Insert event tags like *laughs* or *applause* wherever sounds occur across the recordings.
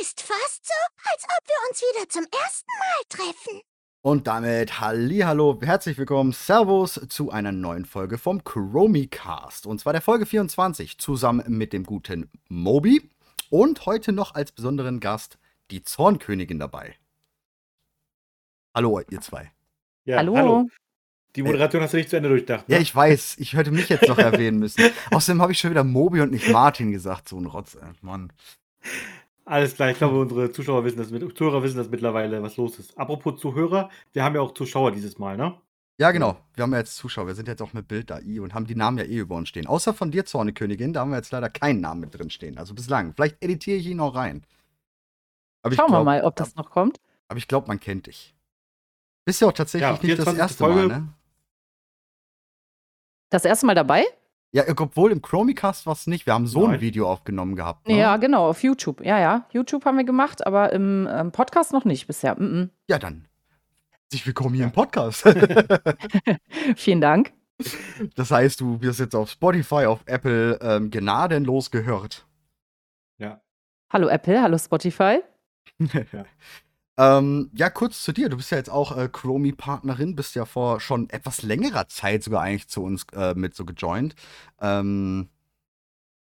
Ist fast so, als ob wir uns wieder zum ersten Mal treffen. Und damit Hallihallo, herzlich willkommen, Servus zu einer neuen Folge vom Chromicast. Und zwar der Folge 24, zusammen mit dem guten Moby. Und heute noch als besonderen Gast die Zornkönigin dabei. Hallo, ihr zwei. Ja, Hallo. Die Moderation hast du nicht zu Ende durchdacht. Ne? Ja, ich weiß, ich hätte mich jetzt noch *laughs* erwähnen müssen. Außerdem habe ich schon wieder Moby und nicht Martin gesagt, so ein Rotz, ey. Mann. Alles klar, ich glaube, unsere Zuschauer wissen das, mit- Zuhörer wissen das mittlerweile, was los ist. Apropos Zuhörer, wir haben ja auch Zuschauer dieses Mal, ne? Ja, genau. Wir haben ja jetzt Zuschauer. Wir sind jetzt auch mit Bild da i und haben die Namen ja eh über uns stehen. Außer von dir, Zornekönigin, da haben wir jetzt leider keinen Namen mit drin stehen. Also bislang. Vielleicht editiere ich ihn auch rein. Aber ich Schauen wir glaub- mal, ob das noch kommt. Aber ich glaube, man kennt dich. Bist ja auch tatsächlich Ja, nicht das 24. erste Folge. Mal, ne? Das erste Mal dabei? Ja, obwohl im Chromicast war es nicht. Wir haben so ein Nein. Video aufgenommen gehabt. Ne? Ja, genau, auf YouTube. Ja, ja. YouTube haben wir gemacht, aber im ähm, Podcast noch nicht bisher. Mm -mm. Ja, dann. Herzlich willkommen hier im Podcast. *laughs* *laughs* Vielen Dank. das heißt, du wirst jetzt auf Spotify, auf Apple ähm, gnadenlos gehört. Ja. Hallo Apple, hallo Spotify. *laughs* Ähm, ja, kurz zu dir. Du bist ja jetzt auch äh, Chromie-Partnerin, bist ja vor schon etwas längerer Zeit sogar eigentlich zu uns äh, mit so gejoint. Ähm,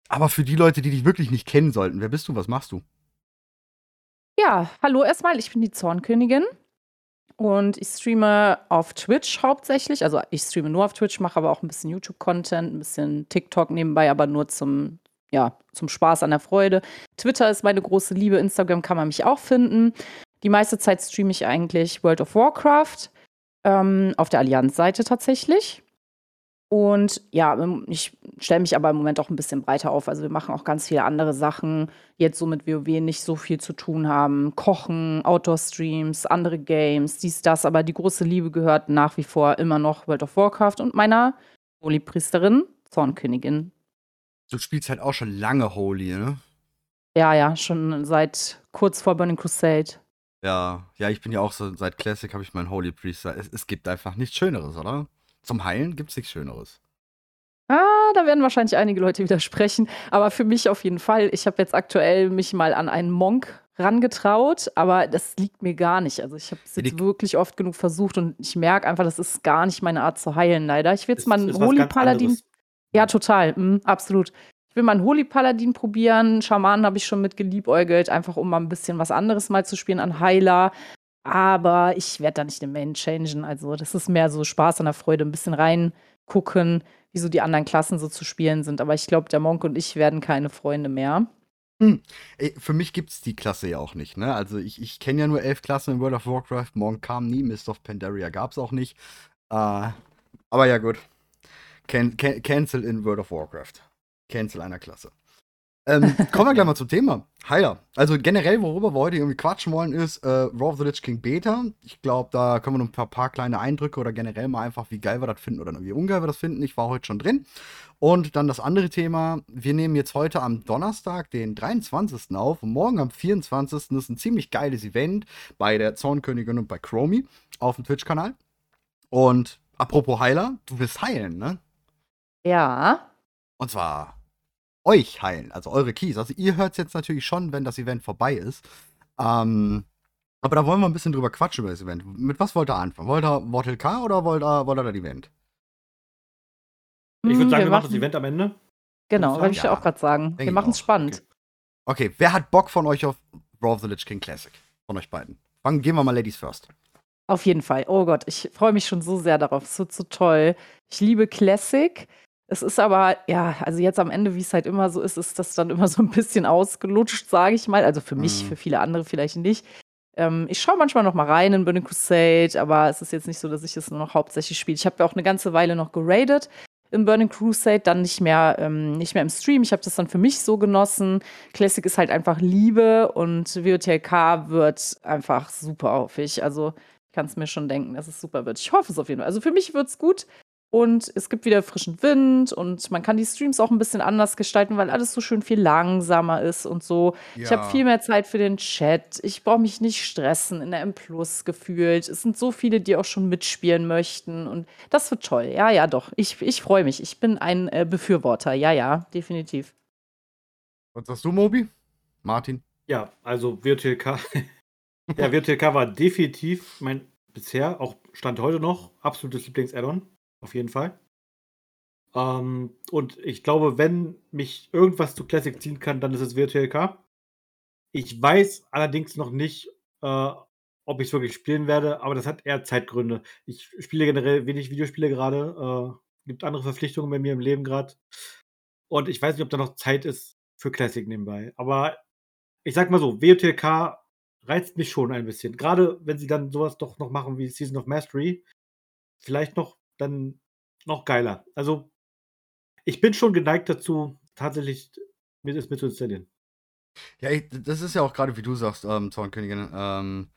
aber für die Leute, die dich wirklich nicht kennen sollten, wer bist du, was machst du? Ja, hallo erstmal, ich bin die Zornkönigin und ich streame auf Twitch hauptsächlich. Also ich streame nur auf Twitch, mache aber auch ein bisschen YouTube-Content, ein bisschen TikTok nebenbei, aber nur zum, ja, zum Spaß an der Freude. Twitter ist meine große Liebe, Instagram kann man mich auch finden. Die meiste Zeit streame ich eigentlich World of Warcraft ähm, auf der Allianz-Seite tatsächlich. Und ja, ich stelle mich aber im Moment auch ein bisschen breiter auf. Also wir machen auch ganz viele andere Sachen, die jetzt so mit WoW nicht so viel zu tun haben. Kochen, Outdoor-Streams, andere Games, dies, das. Aber die große Liebe gehört nach wie vor immer noch World of Warcraft und meiner Holy-Priesterin, Zornkönigin. Du spielst halt auch schon lange Holy, ne? Ja, ja, schon seit kurz vor Burning Crusade. Ja, ja, ich bin ja auch so, seit Classic habe ich meinen Holy Priester. Es, es gibt einfach nichts Schöneres, oder? Zum Heilen gibt es nichts Schöneres. Ah, da werden wahrscheinlich einige Leute widersprechen. Aber für mich auf jeden Fall. Ich habe jetzt aktuell mich mal an einen Monk rangetraut, aber das liegt mir gar nicht. Also ich habe es Ja, jetzt die- wirklich oft genug versucht und ich merke einfach, das ist gar nicht meine Art zu heilen, leider. Ich will jetzt mal einen Holy Paladin. anderes. Ja, total. Mhm, absolut. Ich will mal einen Holy Paladin probieren. Schamanen habe ich schon mit geliebäugelt, einfach um mal ein bisschen was anderes mal zu spielen an Heiler. Aber ich werde da nicht den Main changen. Also, das ist mehr so Spaß an der Freude, ein bisschen reingucken, wie so die anderen Klassen so zu spielen sind. Aber ich glaube, der Monk und ich werden keine Freunde mehr. Ey, für mich gibt es die Klasse ja auch nicht, ne? Also ich, ich kenne ja nur elf Klassen in World of Warcraft. Morgen kam nie, Mist of Pandaria gab es auch nicht. Äh, aber ja, gut. Can, can, cancel in World of Warcraft. Cancel einer Klasse. Ähm, *laughs* kommen wir gleich mal zum Thema. Heiler. Also generell, worüber wir heute irgendwie quatschen wollen, ist äh, Raw of the Lich King Beta. Ich glaube, da können wir noch ein paar, paar kleine Eindrücke oder generell mal einfach, wie geil wir das finden oder wie ungeil wir das finden. Ich war heute schon drin. Und dann das andere Thema. Wir nehmen jetzt heute am Donnerstag, den 23. auf. Und morgen am 24. ist ein ziemlich geiles Event bei der Zornkönigin und bei Chromie auf dem Twitch-Kanal. Und apropos Heiler, du willst heilen, ne? Ja. Und zwar euch heilen, also eure Keys. Also ihr hört es jetzt natürlich schon, wenn das Event vorbei ist. Ähm, aber da wollen wir ein bisschen drüber quatschen über das Event. Mit was wollt ihr anfangen? Wollt ihr Mortal K oder wollt ihr, wollt ihr das Event? Ich Hm, würde sagen, wir machen das Event am Ende. Genau, wollte ich Ja. auch gerade sagen. Denk Wir machen es spannend. Okay. okay, wer hat Bock von euch auf Raw of the Lich King Classic? Von euch beiden. Fangen, gehen wir mal Ladies first. Auf jeden Fall. Oh Gott, ich freue mich schon so sehr darauf. Es wird so toll. Ich liebe Classic. Es ist aber, ja, also jetzt am Ende, wie es halt immer so ist, ist das dann immer so ein bisschen ausgelutscht, sage ich mal. Also für mich, Mhm. für viele andere vielleicht nicht. Ähm, ich schaue manchmal noch mal rein in Burning Crusade, aber es ist jetzt nicht so, dass ich es nur noch hauptsächlich spiele. Ich habe ja auch eine ganze Weile noch geradet im Burning Crusade, dann nicht mehr, ähm, nicht mehr im Stream. Ich habe das dann für mich so genossen. Classic ist halt einfach Liebe und WOTLK wird einfach super häufig. Also ich kann es mir schon denken, dass es super wird. Ich hoffe es auf jeden Fall. Also für mich wird es gut. Und es gibt wieder frischen Wind und man kann die Streams auch ein bisschen anders gestalten, weil alles so schön viel langsamer ist und so. Ich habe viel mehr Zeit für den Chat. Ich brauche mich nicht stressen in der M Plus gefühlt. Es sind so viele, die auch schon mitspielen möchten. Und das wird toll. Ja, ja, doch. Ich, ich freue mich. Ich bin ein äh, Befürworter. Ja, ja, definitiv. Was sagst du, Mobi? Martin? Ja, also WTLK. *laughs* ja, WTLK war definitiv mein bisher, auch Stand heute noch, absolutes Lieblings-Add-on. Auf jeden Fall. Ähm, und ich glaube, wenn mich irgendwas zu Classic ziehen kann, dann ist es WTLK. Ich weiß allerdings noch nicht, äh, ob ich es wirklich spielen werde, aber das hat eher Zeitgründe. Ich spiele generell wenig Videospiele gerade. Äh, gibt andere Verpflichtungen bei mir im Leben gerade. Und ich weiß nicht, ob da noch Zeit ist für Classic nebenbei. Aber ich sag mal so, WTLK reizt mich schon ein bisschen. Gerade wenn sie dann sowas doch noch machen wie Season of Mastery. Vielleicht noch dann noch geiler. Also, ich bin schon geneigt dazu, tatsächlich mir das mit zu installieren. Ja, ich, das ist ja auch gerade, wie du sagst, ähm, Zornkönigin. Ähm,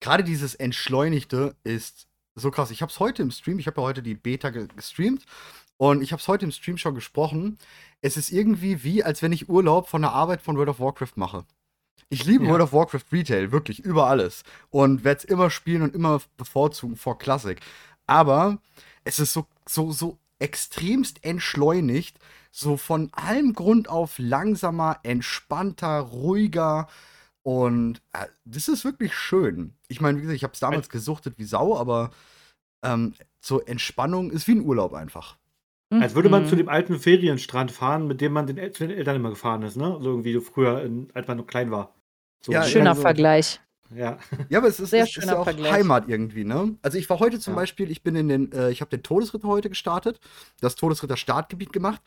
gerade dieses Entschleunigte ist so krass. Ich habe es heute im Stream, ich habe ja heute die Beta gestreamt und ich habe es heute im Stream schon gesprochen. Es ist irgendwie wie, als wenn ich Urlaub von der Arbeit von World of Warcraft mache. Ich liebe ja. World of Warcraft Retail, wirklich, über alles. Und werde es immer spielen und immer bevorzugen vor Classic. Aber es ist so, so, so extremst entschleunigt, so von allem Grund auf langsamer, entspannter, ruhiger. Und äh, das ist wirklich schön. Ich meine, wie gesagt, ich habe es damals gesuchtet wie Sau, aber ähm, zur Entspannung ist wie ein Urlaub einfach. Als würde man mhm. zu dem alten Ferienstrand fahren, mit dem man den, zu den Eltern immer gefahren ist, ne? So irgendwie früher, in, als man noch klein war. So, ja, Schöner so. Vergleich. Ja. Ja, aber es ist, Sehr ist, ist ja auch Vergleich. Heimat irgendwie, ne? Also ich war heute zum ja. Beispiel, ich bin in den, äh, ich habe den Todesritter heute gestartet, das Todesritter Startgebiet gemacht.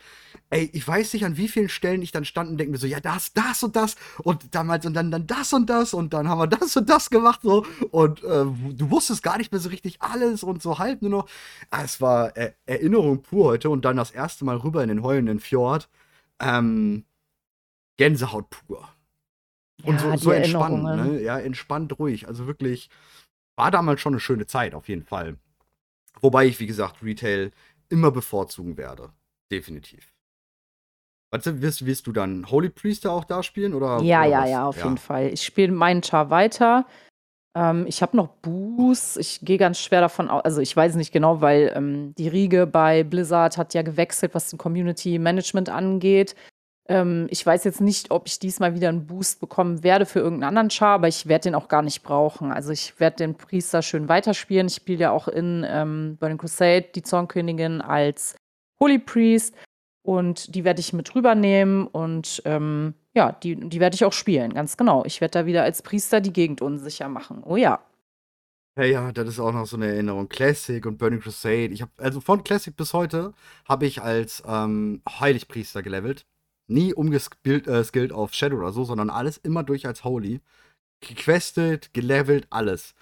Ey, ich weiß nicht, an wie vielen Stellen ich dann stand und denke mir so, ja, das, das und das und damals und dann, dann das und das und dann haben wir das und das gemacht so und äh, du wusstest gar nicht mehr so richtig alles und so halb nur noch. Ah, es war äh, Erinnerung pur heute und dann das erste Mal rüber in den heulenden Fjord. Ähm, Gänsehaut pur. Und ja, so, so entspannt, ne? Ja, entspannt ruhig. Also wirklich, war damals schon eine schöne Zeit, auf jeden Fall. Wobei ich, wie gesagt, Retail immer bevorzugen werde. Definitiv. Was wirst, wirst du dann Holy Priester auch da spielen? Oder, ja, oder ja, was? ja, auf ja. jeden Fall. Ich spiele meinen Char weiter. Ähm, ich habe noch Boost. Ich gehe ganz schwer davon aus. Also, ich weiß nicht genau, weil ähm, die Riege bei Blizzard hat ja gewechselt, was den Community Management angeht. Ähm, ich weiß jetzt nicht, ob ich diesmal wieder einen Boost bekommen werde für irgendeinen anderen Char, aber ich werde den auch gar nicht brauchen. Also ich werde den Priester schön weiterspielen. Ich spiele ja auch in ähm, Burning Crusade die Zornkönigin als Holy Priest und die werde ich mit rübernehmen und ähm, ja, die, die werde ich auch spielen, ganz genau. Ich werde da wieder als Priester die Gegend unsicher machen. Oh ja. Ja, ja, das ist auch noch so eine Erinnerung. Classic und Burning Crusade. Ich habe also von Classic bis heute habe ich als ähm, Heiligpriester gelevelt nie umgeskillt äh, auf Shadow oder so, sondern alles immer durch als Holy. Gequestet, gelevelt, alles.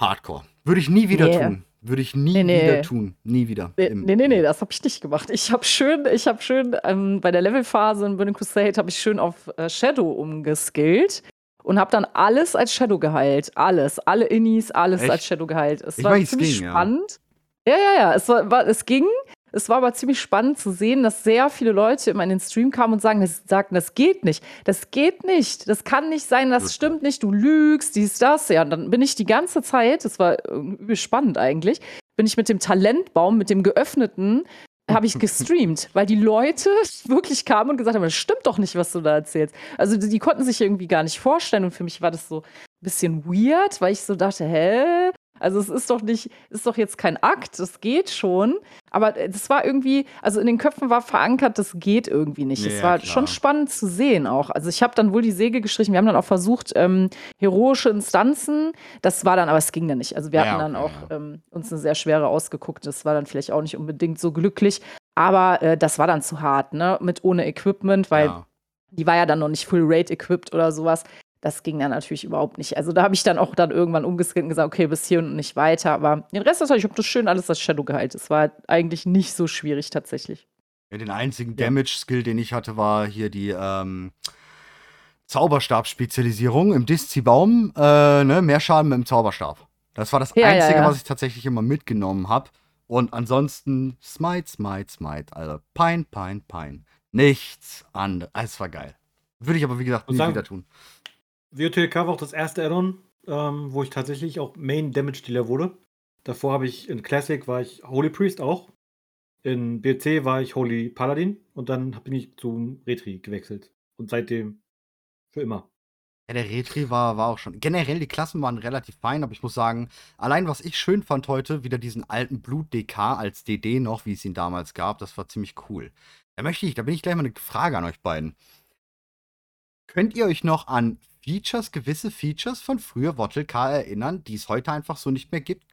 Hardcore. Würde ich nie wieder yeah. tun. Würde ich nie nee, nee. wieder tun. Nie wieder. Nee, nee, nee, nee, das habe ich nicht gemacht. Ich habe schön, ich habe schön ähm, bei der Levelphase in Burning Crusade habe ich schön auf äh, Shadow umgeskillt und habe dann alles als Shadow geheilt. Alles. Alle Innis, alles Echt? als Shadow geheilt. Es ich war ziemlich ging, spannend. Ja. ja, ja, ja. Es, war, war, es ging. Es war aber ziemlich spannend zu sehen, dass sehr viele Leute immer in den Stream kamen und sagen, das, sagten, das geht nicht. Das geht nicht. Das kann nicht sein, das stimmt nicht. Du lügst, dies, das. Ja, und dann bin ich die ganze Zeit, das war übel spannend eigentlich, bin ich mit dem Talentbaum, mit dem geöffneten, habe ich gestreamt, *laughs* weil die Leute *laughs* wirklich kamen und gesagt haben, das stimmt doch nicht, was du da erzählst. Also die, die konnten sich irgendwie gar nicht vorstellen und für mich war das so ein bisschen weird, weil ich so dachte, hä, also es ist doch nicht, ist doch jetzt kein Akt, es geht schon. Aber es war irgendwie, also in den Köpfen war verankert, das geht irgendwie nicht. Es ja, war klar. schon spannend zu sehen auch. Also ich habe dann wohl die Säge gestrichen. Wir haben dann auch versucht, ähm, heroische Instanzen. Das war dann, aber es ging dann nicht. Also wir ja, hatten dann okay, auch ja. ähm, uns eine sehr schwere ausgeguckt. Das war dann vielleicht auch nicht unbedingt so glücklich. Aber äh, das war dann zu hart, ne? Mit ohne Equipment, weil die war ja dann noch nicht full rate equipped oder sowas. Das ging dann natürlich überhaupt nicht. Also da habe ich dann auch dann irgendwann umgeskippt und gesagt, okay, bis hier und nicht weiter. Aber den Rest, das ich habe das schön alles als Shadow geheilt. Es war eigentlich nicht so schwierig tatsächlich. Ja, den einzigen Damage-Skill, den ich hatte, war hier die ähm, Zauberstab-Spezialisierung im Diszi-Baum. Äh, ne? Mehr Schaden mit dem Zauberstab. Das war das ja, Einzige, ja, ja. was ich tatsächlich immer mitgenommen habe. Und ansonsten Smite, Smite, Smite. Also Pine, Pine, Pine. Nichts anderes. Es war geil. Würde ich aber, wie gesagt, nie wieder tun. WOTLK war auch das erste Addon, ähm, wo ich tatsächlich auch Main Damage Dealer wurde. Davor habe ich in Classic war ich Holy Priest auch. In BC war ich Holy Paladin und dann bin ich zum Retri gewechselt. Und seitdem Für immer. Ja, der Retri war, war auch schon. Generell, die Klassen waren relativ fein, aber ich muss sagen, allein was ich schön fand heute, wieder diesen alten Blut-DK als DD noch, wie es ihn damals gab, das war ziemlich cool. Da möchte ich, da bin ich gleich mal eine Frage an euch beiden. Könnt ihr euch noch an Features, gewisse Features von früher Wottel K erinnern, die es heute einfach so nicht mehr gibt?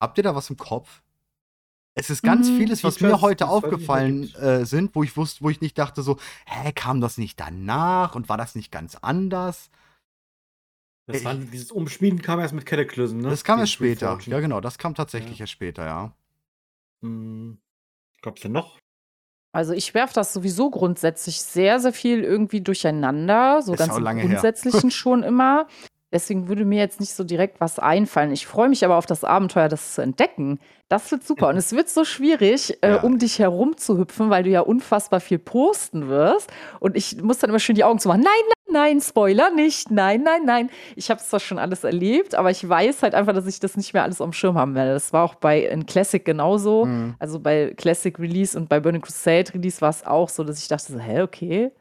Habt ihr da was im Kopf? Es ist ganz Mhm, vieles, was Features, mir heute aufgefallen äh, sind, wo ich wusste, wo ich nicht dachte so, hä, kam das nicht danach und war das nicht ganz anders? Das war, dieses Umschmieden kam erst mit Cataclysm, ne? Das kam erst später. Ja, genau, das kam tatsächlich Ja. erst später, ja. Hm, gab's denn noch? Also ich werfe das sowieso grundsätzlich sehr, sehr viel irgendwie durcheinander, so Ist ganz auch im lange her. Grundsätzlichen *laughs* schon immer. Deswegen würde mir jetzt nicht so direkt was einfallen. Ich freue mich aber auf das Abenteuer, das zu entdecken. Das wird super. Und es wird so schwierig, äh, Ja. um dich herum zu hüpfen, weil du ja unfassbar viel posten wirst. Und ich muss dann immer schön die Augen zu machen. Nein, nein, Spoiler nicht. Nein, nein, nein. Ich habe es zwar schon alles erlebt, aber ich weiß halt einfach, dass ich das nicht mehr alles am Schirm haben werde. Das war auch bei in Classic genauso. Mhm. Also bei Classic Release und bei Burning Crusade Release war es auch so, dass ich dachte so, hä, okay,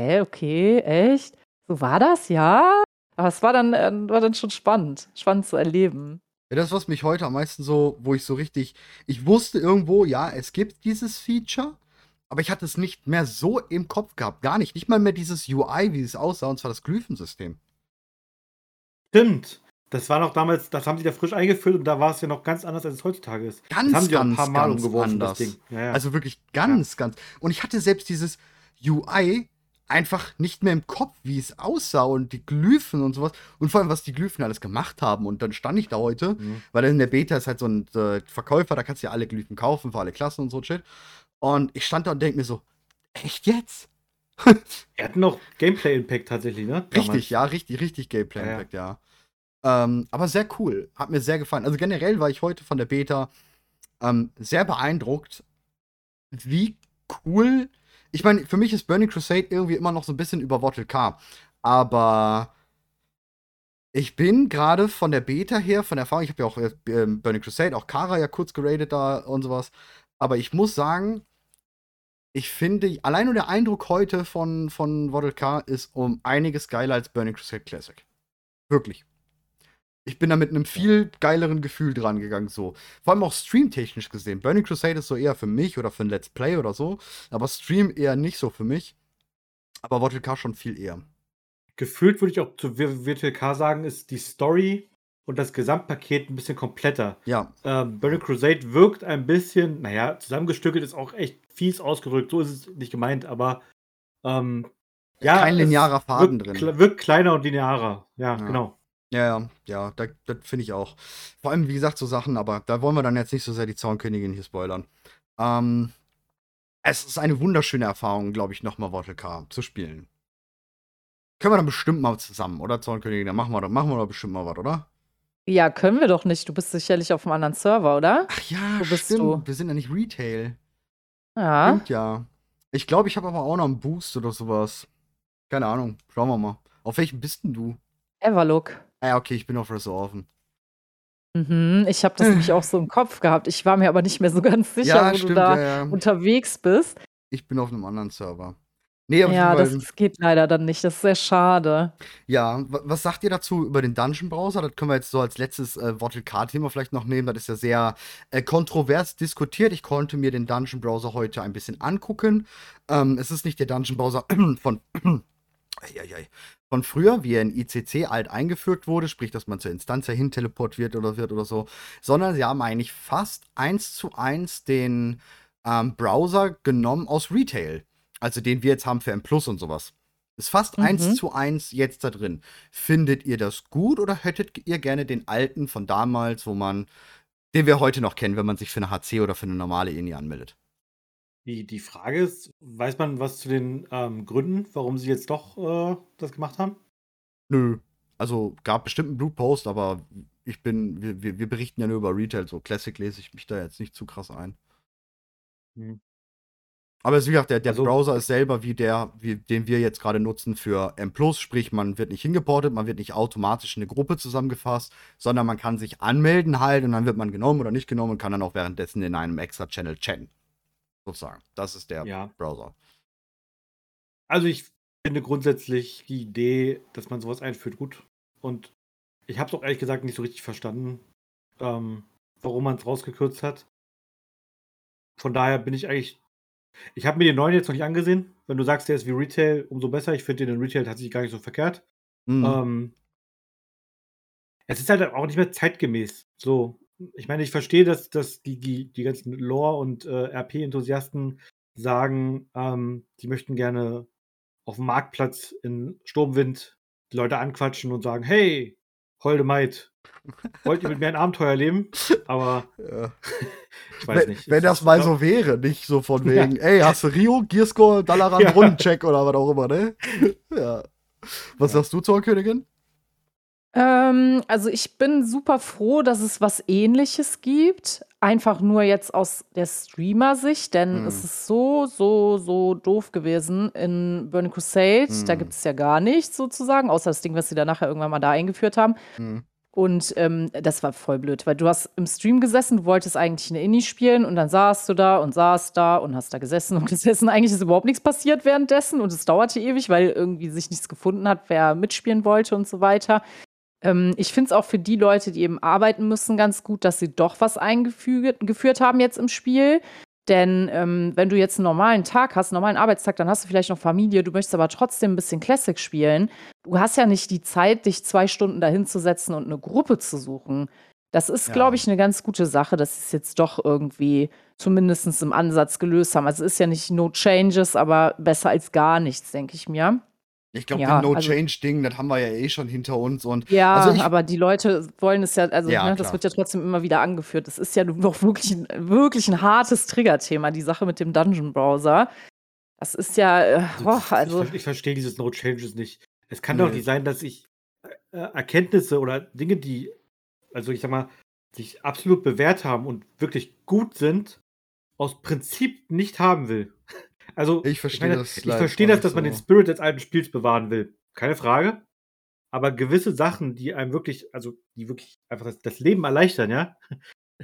hä, okay, echt? So war das, ja? Aber es war dann, äh, war dann schon spannend, spannend zu erleben. Ja, das, was mich heute am meisten so, wo ich so richtig, ich wusste irgendwo, ja, es gibt dieses Feature, aber ich hatte es nicht mehr so im Kopf gehabt. Gar nicht. Nicht mal mehr dieses UI, wie es aussah, und zwar das Glyphensystem. Stimmt. Das war noch damals, das haben sie da frisch eingeführt und da war es ja noch ganz anders, als es heutzutage ist. Ganz, das haben auch ein ganz, paar Mal ganz umgeworfen, anders. das Ding. Ja, ja. Also wirklich ganz, ganz. Und ich hatte selbst dieses UI einfach nicht mehr im Kopf, wie es aussah und die Glyphen und sowas. Und vor allem, was die Glyphen alles gemacht haben. Und dann stand ich da heute, Mhm. weil in der Beta ist halt so ein äh, Verkäufer, da kannst du ja alle Glyphen kaufen für alle Klassen und so Shit. Und ich stand da und denke mir so, echt jetzt? *laughs* Er hat noch Gameplay-Impact tatsächlich, ne? Richtig, Damals. ja, richtig, richtig Gameplay Ja, ja. Impact, ja. Ähm, aber sehr cool. Hat mir sehr gefallen. Also generell war ich heute von der Beta ähm, sehr beeindruckt, wie cool. Ich meine, für mich ist Burning Crusade irgendwie immer noch so ein bisschen über Wattle K. Aber ich bin gerade von der Beta her, von der Erfahrung, ich habe ja auch äh, Burning Crusade, auch Kara ja kurz geradet da und sowas. Aber ich muss sagen, ich finde, allein nur der Eindruck heute von, von Waddle K ist um einiges geiler als Burning Crusade Classic. Wirklich. Ich bin da mit einem viel geileren Gefühl dran gegangen, so. Vor allem auch streamtechnisch gesehen. Burning Crusade ist so eher für mich oder für ein Let's Play oder so. Aber Stream eher nicht so für mich. Aber Waddle K schon viel eher. Gefühlt würde ich auch zu Wir- Virtual K sagen, ist die Story und das Gesamtpaket ein bisschen kompletter. Ja, Ähm, Burning Crusade wirkt ein bisschen, naja, zusammengestückelt ist auch echt fies ausgedrückt, so ist es nicht gemeint, aber ähm, ja, kein linearer Faden wirkt, drin. wirkt kleiner und linearer. Ja, Ja. genau. Ja, ja, ja, da- das finde ich auch. Vor allem, wie gesagt, so Sachen, aber da wollen wir dann jetzt nicht so sehr die Zaunkönigin hier spoilern. Ähm, es ist eine wunderschöne Erfahrung, glaube ich, nochmal Wortel K zu spielen. Können wir dann bestimmt mal zusammen, oder Zaunkönigin? Dann machen wir, doch- machen wir doch bestimmt mal was, oder? Ja, können wir doch nicht. Du bist sicherlich auf einem anderen Server, oder? Ach ja, Wo bist stimmt. du? Wir sind ja nicht Retail. Ja. Stimmt ja. Ich glaube, ich habe aber auch noch einen Boost oder sowas. Keine Ahnung. Schauen wir mal. Auf welchem bist denn du? Everlook. Ah, ja, okay, ich bin auf Resolven. Mhm, ich habe das nämlich auch so im Kopf gehabt. Ich war mir aber nicht mehr so ganz *laughs* sicher, wo du da ja, ja. unterwegs bist. Ich bin auf einem anderen Server. Nee, Ja, das geht leider dann nicht. Das ist sehr schade. Ja, wa- was sagt ihr dazu über den Dungeon Browser? Das können wir jetzt so als letztes äh, Wortel K-Thema vielleicht noch nehmen. Das ist ja sehr äh, kontrovers diskutiert. Ich konnte mir den Dungeon Browser heute ein bisschen angucken. Ähm, es ist nicht der Dungeon Browser *clears throat* von, *clears throat* Eieiei. von früher, wie er in ICC alt eingefügt wurde, sprich, dass man zur Instanz ja hin teleportiert oder wird oder so, sondern sie haben eigentlich fast eins zu eins den ähm, Browser genommen aus Retail. Also den wir jetzt haben für M Plus und sowas. Ist fast Mhm. eins zu eins jetzt da drin. Findet ihr das gut oder hättet ihr gerne den alten von damals, wo man, den wir heute noch kennen, wenn man sich für eine HC oder für eine normale INI anmeldet? Die, die Frage ist, weiß man was zu den ähm, Gründen, warum sie jetzt doch äh, das gemacht haben? Nö. Also gab bestimmt einen Blutpost, aber ich bin, wir, wir, wir berichten ja nur über Retail, so Classic lese ich mich da jetzt nicht zu krass ein. Hm. Aber es ist wie gesagt, der, der Also- Browser ist selber wie der, wie, den wir jetzt gerade nutzen für M+, sprich man wird nicht hingeportet, man wird nicht automatisch in eine Gruppe zusammengefasst, sondern man kann sich anmelden halt und dann wird man genommen oder nicht genommen und kann dann auch währenddessen in einem extra Channel chatten. Sozusagen. Das ist der Ja. Browser. Also ich finde grundsätzlich die Idee, dass man sowas einführt, gut. Und ich habe es auch ehrlich gesagt nicht so richtig verstanden, ähm, warum man es rausgekürzt hat. Von daher bin ich eigentlich. Ich habe mir den neuen jetzt noch nicht angesehen. Wenn du sagst, der ist wie Retail, umso besser. Ich finde den in Retail tatsächlich gar nicht so verkehrt. Mhm. Ähm, es ist halt auch nicht mehr zeitgemäß. So, ich meine, ich verstehe, dass, dass die, die, die ganzen Lore- und äh, RP-Enthusiasten sagen, ähm, die möchten gerne auf dem Marktplatz in Sturmwind die Leute anquatschen und sagen, hey, holde Maid, wollt ihr mit mir ein Abenteuer erleben? Aber Ja. *laughs* ich weiß Wenn, nicht. wenn das mal so wäre, nicht so von *laughs* Ja. wegen, ey, hast du Rio, Gearscore, Dalaran, *laughs* Ja. Rundencheck oder was auch immer, ne? Ja. Was Ja. sagst du zur Königin? Ähm, also ich bin super froh, dass es was Ähnliches gibt. Einfach nur jetzt aus der Streamer-Sicht, denn Hm. es ist so, so, so doof gewesen in Burning Crusade. Da Hm. gibt es ja gar nichts sozusagen, außer das Ding, was sie da nachher irgendwann mal da eingeführt haben. Hm. Und ähm, das war voll blöd, weil du hast im Stream gesessen, du wolltest eigentlich eine Indie spielen und dann saßt du da und saßt da und hast da gesessen und *laughs* gesessen. Eigentlich ist überhaupt nichts passiert währenddessen und es dauerte ewig, weil irgendwie sich nichts gefunden hat, wer mitspielen wollte und so weiter. Ähm, ich finde es auch für die Leute, die eben arbeiten müssen, ganz gut, dass sie doch was eingeführt geführt haben jetzt im Spiel. Denn ähm, wenn du jetzt einen normalen Tag hast, einen normalen Arbeitstag, dann hast du vielleicht noch Familie, du möchtest aber trotzdem ein bisschen Classic spielen. Du hast ja nicht die Zeit, dich zwei Stunden dahin zu setzen und eine Gruppe zu suchen. Das ist, Ja. glaube ich, eine ganz gute Sache, dass sie es jetzt doch irgendwie zumindest im Ansatz gelöst haben. Also es ist ja nicht no changes, aber besser als gar nichts, denke ich mir. Ich glaube, Ja, das also- No-Change-Ding, das haben wir ja eh schon hinter uns und Ja, Also ich- aber die Leute wollen es ja, also Ja, ne, das wird ja trotzdem immer wieder angeführt. Das ist ja doch wirklich ein, wirklich ein hartes Triggerthema, die Sache mit dem Dungeon Browser. Das ist ja, äh, boah, ich, also, ver- ich verstehe dieses No Changes nicht. Es kann Nee. doch nicht sein, dass ich äh, Erkenntnisse oder Dinge, die, also ich sag mal, sich absolut bewährt haben und wirklich gut sind, aus Prinzip nicht haben will. Also, Ich verstehe meine, das Ich verstehe das, dass man so. den Spirit des alten Spiels bewahren will. Keine Frage. Aber gewisse Sachen, die einem wirklich, also die wirklich einfach das, das Leben erleichtern, ja. *laughs*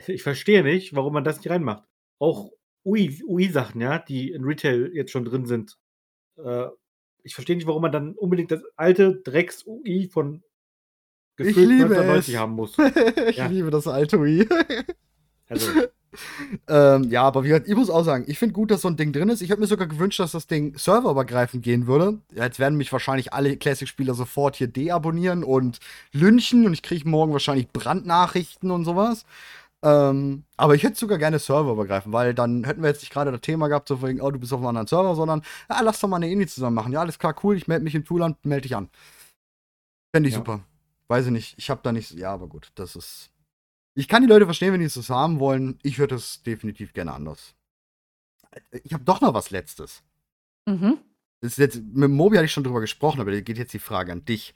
Ich verstehe nicht, warum man das nicht reinmacht. Auch UI UI-Sachen, ja, die in Retail jetzt schon drin sind. Äh, ich verstehe nicht, warum man dann unbedingt das alte Drecks-UI von Ich gefühlt liebe 1990 es. haben muss. *laughs* ich Ja. liebe das alte Wii. Also, *laughs* ähm, ja, aber wie gesagt, ich muss auch sagen, ich finde gut, dass so ein Ding drin ist. Ich hätte mir sogar gewünscht, dass das Ding serverübergreifend gehen würde. Jetzt werden mich wahrscheinlich alle Classic-Spieler sofort hier deabonnieren und lynchen und ich kriege morgen wahrscheinlich Brandnachrichten und sowas. Ähm, aber ich hätte sogar gerne serverübergreifend, weil dann hätten wir jetzt nicht gerade das Thema gehabt, so wegen, oh, du bist auf einem anderen Server, sondern, ja, lass doch mal eine Indie zusammen machen. Ja, alles klar, cool, ich melde mich im Toolland, melde dich an. Fände ich Ja. super. Weiß ich nicht, ich habe da nicht, ja, aber gut, das ist. Ich kann die Leute verstehen, wenn die es das haben wollen. Ich würde es definitiv gerne anders. Ich habe doch noch was Letztes. mhm. Jetzt, mit Mobi hatte ich schon drüber gesprochen, aber da geht jetzt die Frage an dich.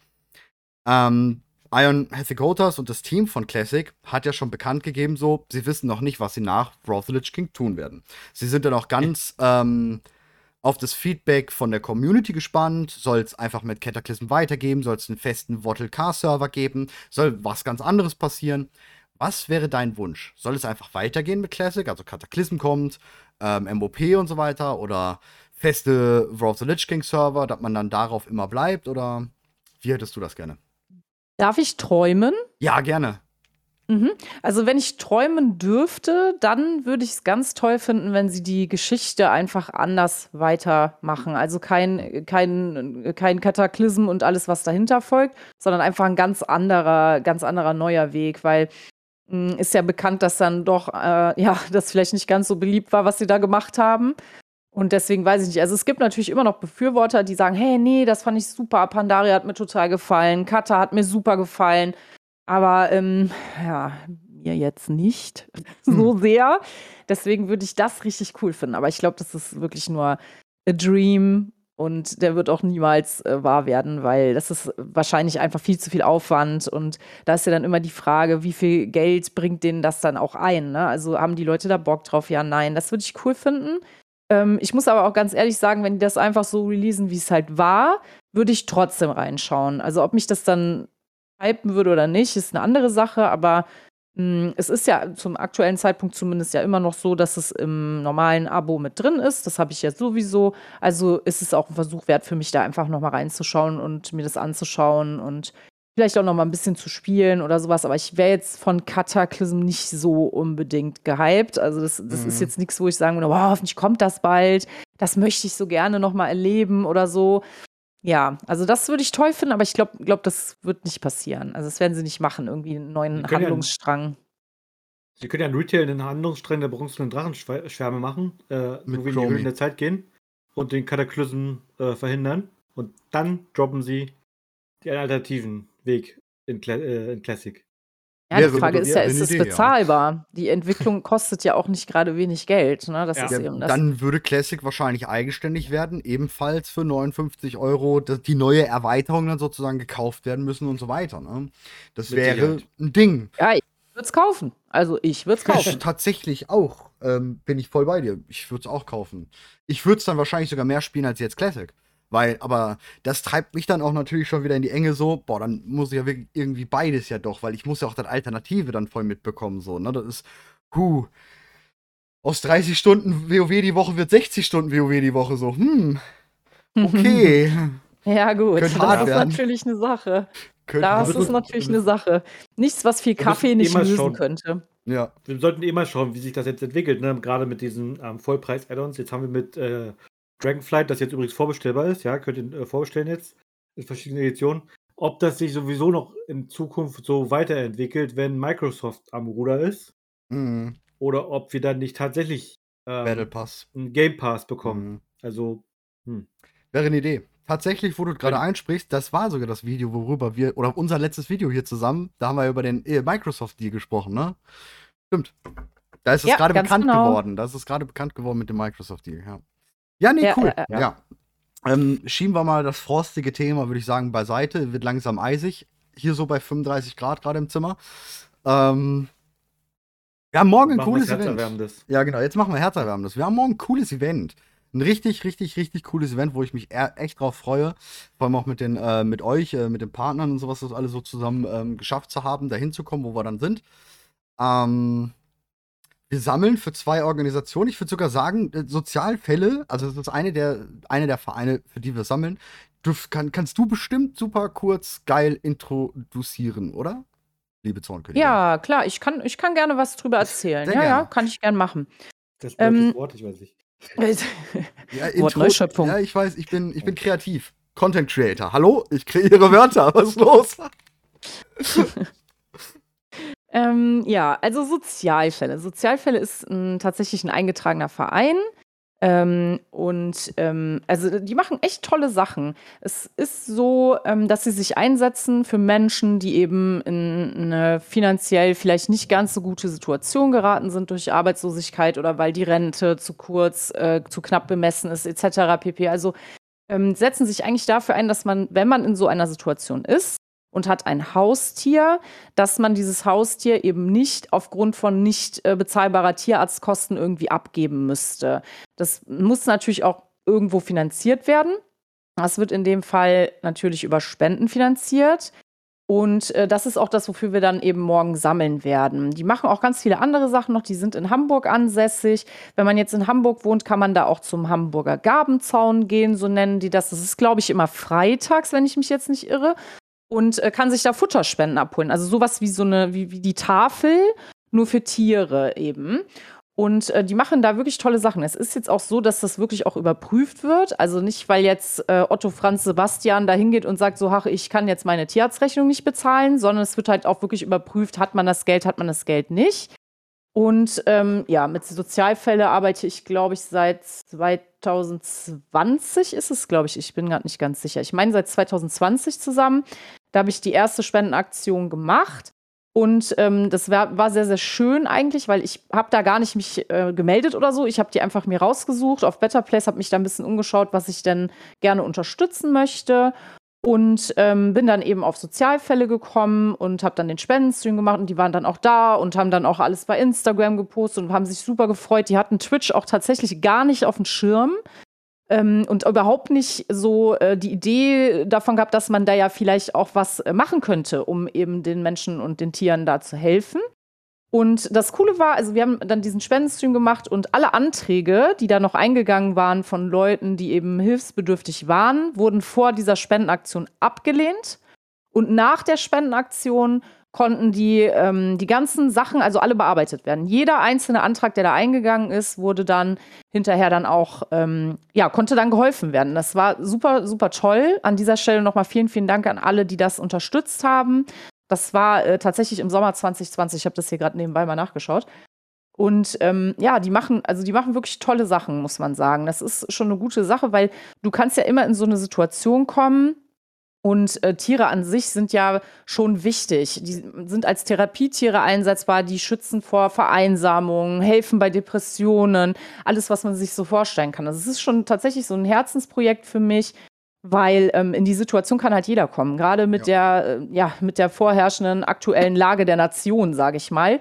Ähm, Ion Hethekotas und das Team von Classic hat ja schon bekannt gegeben, so, sie wissen noch nicht, was sie nach Wrath the Lich King tun werden. Sie sind dann auch ganz ähm, auf das Feedback von der Community gespannt. Soll es einfach mit Cataclysm weitergeben? Soll es einen festen Wattle Car-Server geben? Soll was ganz anderes passieren? Was wäre dein Wunsch? Soll es einfach weitergehen mit Classic? Also Cataclysm kommt, ähm, MOP und so weiter? Oder feste Wrath of the Lich King Server, dass man dann darauf immer bleibt? Oder wie hättest du das gerne? Darf ich träumen? Ja, gerne. Mhm. Also, wenn ich träumen dürfte, dann würde ich es ganz toll finden, wenn sie die Geschichte einfach anders weitermachen. Also kein, kein, kein Kataklysm und alles, was dahinter folgt, sondern einfach ein ganz anderer, ganz anderer neuer Weg, weil ist ja bekannt, dass dann doch, äh, ja, *laughs* das vielleicht nicht ganz so beliebt war, was sie da gemacht haben. Und deswegen weiß ich nicht. Also es gibt natürlich immer noch Befürworter, die sagen, hey, nee, das fand ich super, Pandaria hat mir total gefallen, Kata hat mir super gefallen. Aber ähm, ja, mir jetzt nicht *laughs* so sehr. Deswegen würde ich das richtig cool finden. Aber ich glaube, das ist wirklich nur a dream und der wird auch niemals äh, wahr werden, weil das ist wahrscheinlich einfach viel zu viel Aufwand. Und da ist ja dann immer die Frage, wie viel Geld bringt denen das dann auch ein? Ne? Also haben die Leute da Bock drauf? Ja, nein. Das würde ich cool finden. Ähm, ich muss aber auch ganz ehrlich sagen, wenn die das einfach so releasen, wie es halt war, würde ich trotzdem reinschauen. Also ob mich das dann hypen würde oder nicht, ist eine andere Sache, aber es ist ja zum aktuellen Zeitpunkt zumindest ja immer noch so, dass es im normalen Abo mit drin ist. Das habe ich ja sowieso. Also ist es auch ein Versuch wert für mich, da einfach noch mal reinzuschauen und mir das anzuschauen und vielleicht auch noch mal ein bisschen zu spielen oder sowas. Aber ich wäre jetzt von Cataclysm nicht so unbedingt gehypt. Also das, das ist Mhm. jetzt nichts, wo ich sagen würde, wow, hoffentlich kommt das bald. Das möchte ich so gerne noch mal erleben oder so. Ja, also das würde ich toll finden, aber ich glaube, glaub, das wird nicht passieren. Also das werden sie nicht machen, irgendwie einen neuen können ja- Handlungsstrang. Sie können ja in Retail einen Handlungsstrang der bronzenen Drachenschwärme machen, äh, Mit in die. Höhlen der Zeit gehen und den Kataklysm äh, verhindern. Und dann droppen sie den alternativen Weg in, Cla äh, in Classic. Ja, die Frage ist ja, ist es bezahlbar? Die Entwicklung kostet ja auch nicht gerade wenig Geld. Ne? Das Ja. ist eben das. dann würde Classic wahrscheinlich eigenständig werden, ebenfalls für 59 Euro, dass die neue Erweiterung dann sozusagen gekauft werden müssen und so weiter. Ne? Das Mit wäre ein Ding. ja, ich würde es kaufen. Also ich würde es kaufen. Tatsächlich auch. Ähm, bin ich voll bei dir. Ich würde es auch kaufen. Ich würde es dann wahrscheinlich sogar mehr spielen als jetzt Classic. Weil, aber das treibt mich dann auch natürlich schon wieder in die Enge so, boah, dann muss ich ja wirklich irgendwie beides ja doch, weil ich muss ja auch das Alternative dann voll mitbekommen, so, ne? Das ist, huh, aus 30 Stunden WoW die Woche wird 60 Stunden WoW die Woche so, hm, okay. *laughs* ja, gut. Könnte das hart ist werden. natürlich eine Sache. Könnte Das ist natürlich eine Sache. Nichts, was viel Kaffee nicht mal lösen schauen. könnte. ja. Wir sollten eh mal schauen, wie sich das jetzt entwickelt, ne? gerade mit diesen ähm, Vollpreis-Add-ons. Jetzt haben wir mit äh, Dragonflight, das jetzt übrigens vorbestellbar ist, ja, könnt ihr äh, vorbestellen jetzt in verschiedenen Editionen. Ob das sich sowieso noch in Zukunft so weiterentwickelt, wenn Microsoft am Ruder ist, Mhm. oder ob wir dann nicht tatsächlich Battle ähm, Pass. einen Game Pass bekommen. Mhm. Also, hm. Wäre eine Idee. Tatsächlich, wo du gerade einsprichst, das war sogar das Video, worüber wir, oder unser letztes Video hier zusammen, da haben wir über den äh, Microsoft-Deal gesprochen, ne? Stimmt. Da ist es Ja, gerade bekannt genau. geworden. Da ist es gerade bekannt geworden mit dem Microsoft-Deal, ja. Ja, nee, Ja, cool. ja, Ja. ja. Ähm, schieben wir mal das frostige Thema, würde ich sagen, beiseite. Wird langsam eisig. Hier so bei 35 Grad gerade im Zimmer. Ähm, wir haben morgen ein machen cooles Event. Herzerwärmendes. Ja, genau. Jetzt machen wir Herzerwärmendes. Wir haben morgen ein cooles Event. Ein richtig, richtig, richtig cooles Event, wo ich mich echt drauf freue. Vor allem auch mit, den, äh, mit euch, äh, mit den Partnern und sowas, das alle so zusammen ähm, geschafft zu haben, da hinzukommen, wo wir dann sind. Ähm, wir sammeln für zwei Organisationen. Ich würde sogar sagen, äh, Sozialfälle, also das ist eine der, eine der Vereine, für die wir sammeln. Du, kann, kannst du bestimmt super kurz geil introduzieren, oder? Liebe Zornkönigin. Ja, klar, ich kann, ich kann gerne was drüber erzählen. Sehr Ja, ja, gerne. kann ich gern machen. Das Ähm, Wort, ich weiß nicht. *laughs* Ja, Wortneuschöpfung. Ja, ich weiß, ich bin, ich bin kreativ. Content Creator. Hallo? Ich kreiere Wörter. Was ist los? *laughs* Ähm, ja, also Sozialfälle. Sozialfälle ist ein, tatsächlich ein eingetragener Verein. Ähm, und ähm, also die machen echt tolle Sachen. Es ist so, ähm, dass sie sich einsetzen für Menschen, die eben in eine finanziell vielleicht nicht ganz so gute Situation geraten sind durch Arbeitslosigkeit oder weil die Rente zu kurz, äh, zu knapp bemessen ist, etc. pp. Also ähm, setzen sich eigentlich dafür ein, dass man, wenn man in so einer Situation ist und hat ein Haustier, dass man dieses Haustier eben nicht aufgrund von nicht äh, bezahlbarer Tierarztkosten irgendwie abgeben müsste. Das muss natürlich auch irgendwo finanziert werden. Das wird in dem Fall natürlich über Spenden finanziert. Und äh, das ist auch das, wofür wir dann eben morgen sammeln werden. Die machen auch ganz viele andere Sachen noch. Die sind in Hamburg ansässig. Wenn man jetzt in Hamburg wohnt, kann man da auch zum Hamburger Gabenzaun gehen, so nennen die das. Das ist, glaube ich, immer freitags, wenn ich mich jetzt nicht irre. Und äh, kann sich da Futterspenden abholen. Also sowas wie so eine, wie, wie die Tafel, nur für Tiere eben. Und äh, die machen da wirklich tolle Sachen. Es ist jetzt auch so, dass das wirklich auch überprüft wird. Also nicht, weil jetzt äh, Otto Franz Sebastian da hingeht und sagt, so, ach, ich kann jetzt meine Tierarztrechnung nicht bezahlen, sondern es wird halt auch wirklich überprüft, hat man das Geld, hat man das Geld nicht. Und ähm, ja, mit Sozialfälle arbeite ich, glaube ich, seit 2020 ist es, glaube ich. Ich bin gerade nicht ganz sicher. Ich meine, seit 2020 zusammen. Da habe ich die erste Spendenaktion gemacht. Und ähm, das war, war sehr, sehr schön eigentlich, weil ich habe da gar nicht mich äh, gemeldet oder so. Ich habe die einfach mir rausgesucht auf Better Place, habe mich da ein bisschen umgeschaut, was ich denn gerne unterstützen möchte. Und ähm, bin dann eben auf Sozialfälle gekommen und habe dann den Spendenstream gemacht und die waren dann auch da und haben dann auch alles bei Instagram gepostet und haben sich super gefreut. Die hatten Twitch auch tatsächlich gar nicht auf dem Schirm ähm, und überhaupt nicht so äh, die Idee davon gehabt, dass man da ja vielleicht auch was äh, machen könnte, um eben den Menschen und den Tieren da zu helfen. Und das Coole war, also wir haben dann diesen Spendenstream gemacht und alle Anträge, die da noch eingegangen waren von Leuten, die eben hilfsbedürftig waren, wurden vor dieser Spendenaktion abgelehnt. Und nach der Spendenaktion konnten die, ähm, die ganzen Sachen, also alle bearbeitet werden. Jeder einzelne Antrag, der da eingegangen ist, wurde dann hinterher dann auch, ähm, ja, konnte dann geholfen werden. Das war super, super toll. An dieser Stelle nochmal vielen, vielen Dank an alle, die das unterstützt haben. Das war äh, tatsächlich im Sommer 2020. Ich habe das hier gerade nebenbei mal nachgeschaut. Und ähm, ja, die machen, also die machen wirklich tolle Sachen, muss man sagen. Das ist schon eine gute Sache, weil du kannst ja immer in so eine Situation kommen, und äh, Tiere an sich sind ja schon wichtig. Die sind als Therapietiere einsetzbar, die schützen vor Vereinsamung, helfen bei Depressionen, alles, was man sich so vorstellen kann. Also es ist schon tatsächlich so ein Herzensprojekt für mich, weil ähm, in die Situation kann halt jeder kommen. Gerade mit ja. der, äh, ja, mit der vorherrschenden aktuellen Lage der Nation, sage ich mal,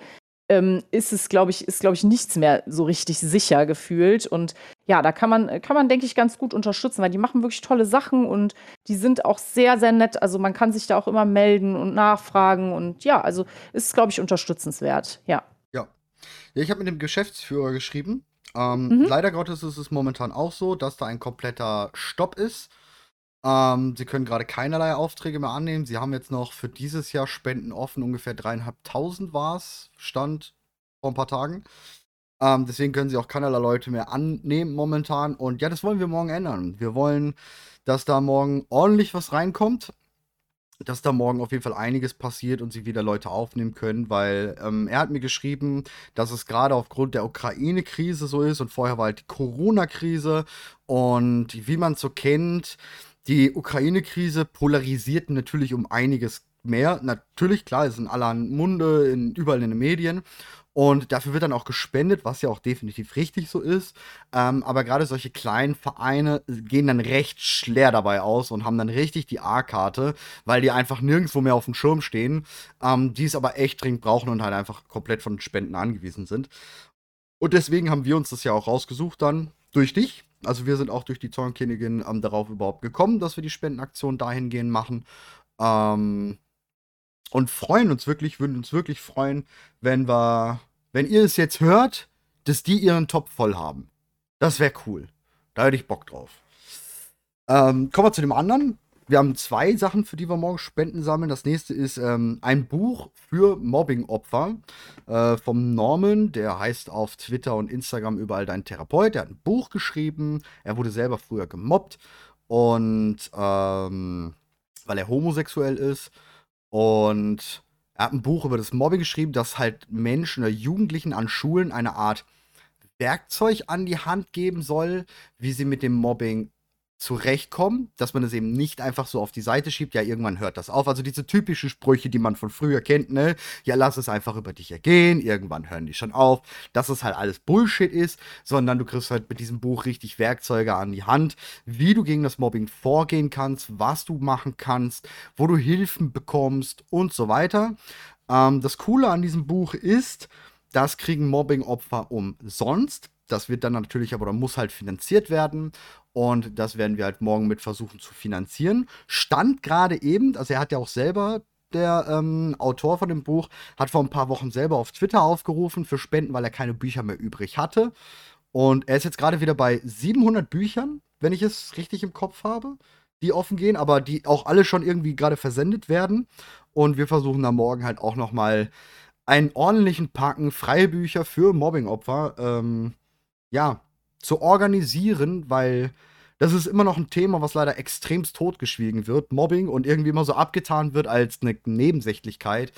ähm, ist es, glaube ich, ist, glaube ich, nichts mehr so richtig sicher gefühlt. Und ja, da kann man, kann man, denke ich, ganz gut unterstützen, weil die machen wirklich tolle Sachen und die sind auch sehr, sehr nett. Also man kann sich da auch immer melden und nachfragen und ja, also ist, glaube ich, unterstützenswert. Ja. Ja. ja ich habe mit dem Geschäftsführer geschrieben. Ähm, mhm. Leider Gottes ist es momentan auch so, dass da ein kompletter Stopp ist. Ähm, sie können gerade keinerlei Aufträge mehr annehmen. Sie haben jetzt noch für dieses Jahr Spenden offen, ungefähr dreieinhalbtausend war es, stand vor ein paar Tagen. Ähm, deswegen können sie auch keinerlei Leute mehr annehmen momentan. Und ja, das wollen wir morgen ändern. Wir wollen, dass da morgen ordentlich was reinkommt. Dass da morgen auf jeden Fall einiges passiert und sie wieder Leute aufnehmen können, weil ähm, er hat mir geschrieben, dass es gerade aufgrund der Ukraine-Krise so ist und vorher war halt die Corona-Krise und wie man es so kennt, die Ukraine-Krise polarisiert natürlich um einiges mehr. Natürlich, klar, es sind aller Munde, in, überall in den Medien. Und dafür wird dann auch gespendet, was ja auch definitiv richtig so ist. Ähm, aber gerade solche kleinen Vereine gehen dann recht schwer dabei aus und haben dann richtig die A-Karte, weil die einfach nirgendwo mehr auf dem Schirm stehen, ähm, die es aber echt dringend brauchen und halt einfach komplett von Spenden angewiesen sind. Und deswegen haben wir uns das ja auch rausgesucht dann durch dich, also wir sind auch durch die Zornkönigin ähm, darauf überhaupt gekommen, dass wir die Spendenaktion dahingehend machen. Ähm, und freuen uns wirklich, würden uns wirklich freuen, wenn wir, wenn ihr es jetzt hört, dass die ihren Topf voll haben. Das wäre cool. Da hätte ich Bock drauf. Ähm, kommen wir zu dem anderen wir haben zwei Sachen, für die wir morgen Spenden sammeln. Das nächste ist ähm, ein Buch für Mobbing-Opfer äh, vom Norman. Der heißt auf Twitter und Instagram überall dein Therapeut. Der hat ein Buch geschrieben. Er wurde selber früher gemobbt und ähm, weil er homosexuell ist. Und er hat ein Buch über das Mobbing geschrieben, das halt Menschen oder Jugendlichen an Schulen eine Art Werkzeug an die Hand geben soll, wie sie mit dem Mobbing zurechtkommen, dass man es eben nicht einfach so auf die Seite schiebt, ja, irgendwann hört das auf. Also diese typischen Sprüche, die man von früher kennt, ne? Ja, lass es einfach über dich ergehen, irgendwann hören die schon auf, dass es halt alles Bullshit ist, sondern du kriegst halt mit diesem Buch richtig Werkzeuge an die Hand, wie du gegen das Mobbing vorgehen kannst, was du machen kannst, wo du Hilfen bekommst und so weiter. Ähm, das Coole an diesem Buch ist, das kriegen Mobbing-Opfer umsonst. Das wird dann natürlich aber, oder muss halt finanziert werden. Und das werden wir halt morgen mit versuchen zu finanzieren. Stand gerade eben, also er hat ja auch selber, der ähm, Autor von dem Buch, hat vor ein paar Wochen selber auf Twitter aufgerufen für Spenden, weil er keine Bücher mehr übrig hatte. Und er ist jetzt gerade wieder bei 700 Büchern, wenn ich es richtig im Kopf habe, die offen gehen, aber die auch alle schon irgendwie gerade versendet werden. Und wir versuchen dann morgen halt auch noch mal einen ordentlichen Packen Freibücher für Mobbingopfer ähm, ja, zu organisieren, weil das ist immer noch ein Thema, was leider extremst totgeschwiegen wird. Mobbing und irgendwie immer so abgetan wird als eine Nebensächlichkeit,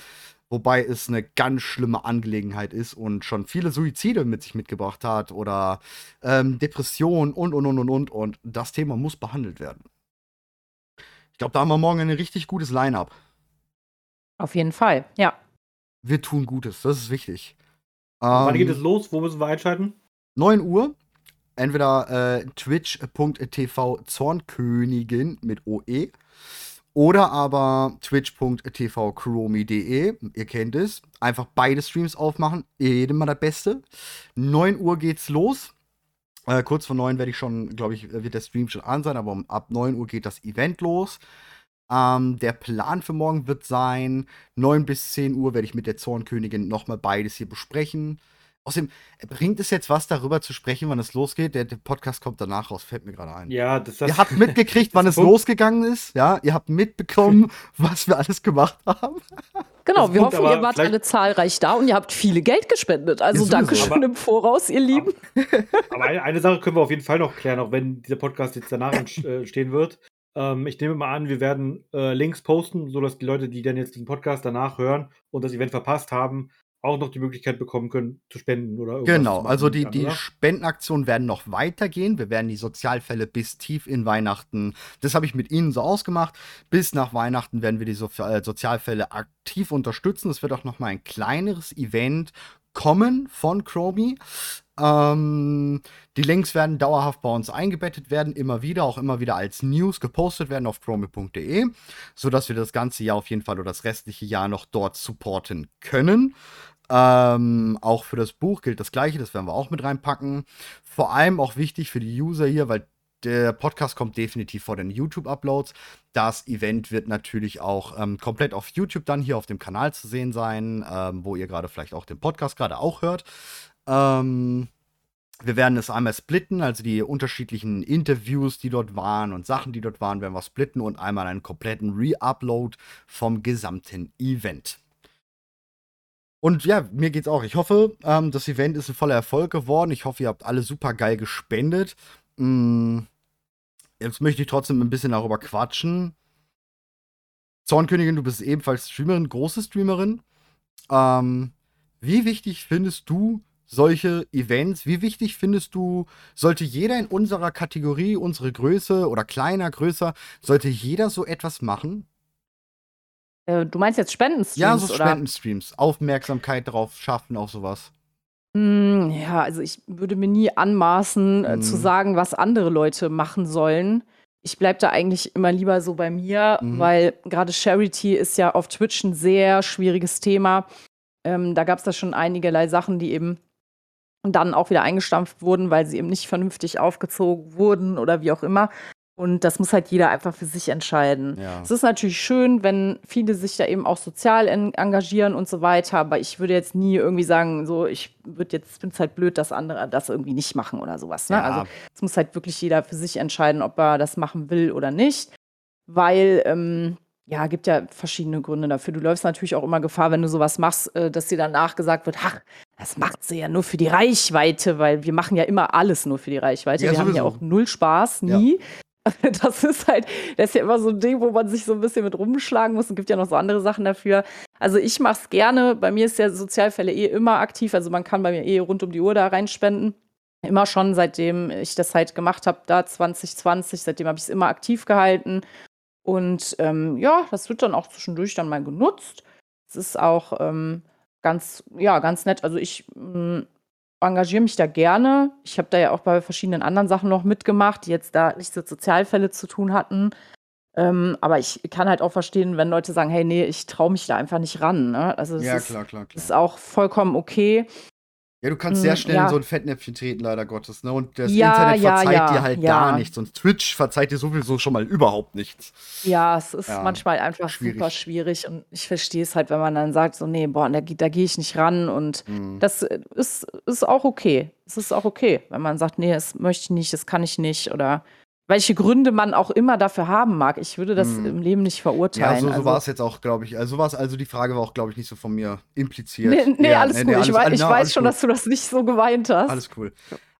wobei es eine ganz schlimme Angelegenheit ist und schon viele Suizide mit sich mitgebracht hat oder ähm, Depressionen und und und und und und das Thema muss behandelt werden. Ich glaube, da haben wir morgen ein richtig gutes Line-up. Auf jeden Fall, ja. Wir tun Gutes, das ist wichtig. Ähm, Wann geht es los? Wo müssen wir einschalten? 9 Uhr. Entweder äh, twitch.tv Zornkönigin mit OE oder aber twitch.tv chromi.de. Ihr kennt es. Einfach beide Streams aufmachen. Jedem mal das Beste. 9 Uhr geht's los. Äh, kurz vor 9 werde ich schon, glaube ich, wird der Stream schon an sein, aber ab 9 Uhr geht das Event los. Ähm, der Plan für morgen wird sein, 9 bis 10 Uhr werde ich mit der Zornkönigin nochmal beides hier besprechen. Außerdem bringt es jetzt was, darüber zu sprechen, wann es losgeht. Der, der Podcast kommt danach raus, fällt mir gerade ein. Ja, das, *laughs* das Ihr habt mitgekriegt, wann es Punkt. losgegangen ist. Ja, ihr habt mitbekommen, *laughs* was wir alles gemacht haben. Genau, Das wir Punkt, hoffen, aber ihr wart alle zahlreich da und ihr habt viele Geld gespendet. Also Ja, danke schön Aber- im Voraus, ihr Lieben. Aber eine, eine Sache können wir auf jeden Fall noch klären, auch wenn dieser Podcast jetzt danach entstehen wird. Ähm, ich nehme mal an, wir werden äh, Links posten, sodass die Leute, die dann jetzt den Podcast danach hören und das Event verpasst haben, auch noch die Möglichkeit bekommen können, zu spenden oder irgendwas Genau, also die, ich die? Spendenaktionen werden noch weitergehen. Wir werden die Sozialfälle bis tief in Weihnachten, das habe ich mit Ihnen so ausgemacht, bis nach Weihnachten werden wir die so äh, Sozialfälle aktiv unterstützen. Es wird auch noch mal ein kleineres Event kommen von Chromie. Ähm, die Links werden dauerhaft bei uns eingebettet werden, immer wieder, auch immer wieder als News gepostet werden auf chromie.de, sodass wir das ganze Jahr auf jeden Fall oder das restliche Jahr noch dort supporten können. Ähm, auch für das Buch gilt das Gleiche, das werden wir auch mit reinpacken. Vor allem auch wichtig für die User hier, weil der Podcast kommt definitiv vor den YouTube-Uploads. Das Event wird natürlich auch ähm, komplett auf YouTube dann hier auf dem Kanal zu sehen sein, ähm, wo ihr gerade vielleicht auch den Podcast gerade auch hört. Ähm, wir werden es einmal splitten, also die unterschiedlichen Interviews, die dort waren und Sachen, die dort waren, werden wir splitten und einmal einen kompletten Re-Upload vom gesamten Event. Und ja, mir geht's auch. Ich hoffe, ähm, das Event ist ein voller Erfolg geworden. Ich hoffe, ihr habt alle super geil gespendet. Mm, jetzt möchte ich trotzdem ein bisschen darüber quatschen. Zornkönigin, du bist ebenfalls Streamerin, große Streamerin. Ähm, wie wichtig findest du solche Events? Wie wichtig findest du, sollte jeder in unserer Kategorie, unsere Größe oder kleiner, größer, sollte jeder so etwas machen? Äh, du meinst jetzt Spendenstreams? Ja, so? Spendenstreams. Aufmerksamkeit drauf schaffen, auf sowas. Hm, ja, also ich würde mir nie anmaßen, äh, zu Mhm. sagen, was andere Leute machen sollen. Ich bleibe da eigentlich immer lieber so bei mir, Mhm. weil gerade Charity ist ja auf Twitch ein sehr schwieriges Thema. Ähm, da gab es da schon einigerlei Sachen, die eben dann auch wieder eingestampft wurden, weil sie eben nicht vernünftig aufgezogen wurden oder wie auch immer. Und das muss halt jeder einfach für sich entscheiden. Ja. Es ist natürlich schön, wenn viele sich da eben auch sozial en engagieren und so weiter, aber ich würde jetzt nie irgendwie sagen, so, ich würde jetzt, finde es halt blöd, dass andere das irgendwie nicht machen oder sowas. Ne? Ja. Also es muss halt wirklich jeder für sich entscheiden, ob er das machen will oder nicht. Weil, ähm, ja, gibt ja verschiedene Gründe dafür. Du läufst natürlich auch immer Gefahr, wenn du sowas machst, äh, dass dir danach gesagt wird, ach, das macht sie ja nur für die Reichweite, weil wir machen ja immer alles nur für die Reichweite. Ja, wir haben ja sowieso. auch null Spaß, Ja. *laughs* Das ist halt, das ist ja immer so ein Ding, wo man sich so ein bisschen mit rumschlagen muss. Es gibt ja noch so andere Sachen dafür. Also ich mache es gerne. Bei mir ist ja Sozialfälle eh immer aktiv. Also man kann bei mir eh rund um die Uhr da reinspenden. Immer schon, seitdem ich das halt gemacht habe, da 2020, seitdem habe ich es immer aktiv gehalten. Und ähm, ja, das wird dann auch zwischendurch dann mal genutzt. Es ist auch ähm, ganz, ja, ganz nett. Also ich mh, engagiere mich da gerne. Ich habe da ja auch bei verschiedenen anderen Sachen noch mitgemacht, die jetzt da nichts mit Sozialfälle zu tun hatten. Ähm, aber ich kann halt auch verstehen, wenn Leute sagen, hey, nee, ich traue mich da einfach nicht ran. Ne? Also das Ja, ist, klar, klar, klar. ist auch vollkommen okay. Ja, du kannst Mm, sehr schnell ja. in so ein Fettnäpfchen treten, leider Gottes. Ne? Und das Ja, Internet verzeiht ja, dir halt gar nichts. Und Twitch verzeiht dir sowieso schon mal überhaupt nichts. Ja, es ist manchmal einfach schwierig. super schwierig und ich verstehe es halt, wenn man dann sagt, so, nee, boah, da, da gehe ich nicht ran und Mhm. das ist, ist auch okay. Es ist auch okay, wenn man sagt, nee, das möchte ich nicht, das kann ich nicht oder welche Gründe man auch immer dafür haben mag. Ich würde das Mhm. im Leben nicht Ja, verurteilen. so, so also, war es jetzt auch, glaube ich. Also, war's, also die Frage war auch, glaube ich, nicht so von mir impliziert. Nee, nee Ja, alles nee, gut. nee, ich wei- ich na, weiß alles schon, gut. dass du das nicht so gemeint hast. Alles cool.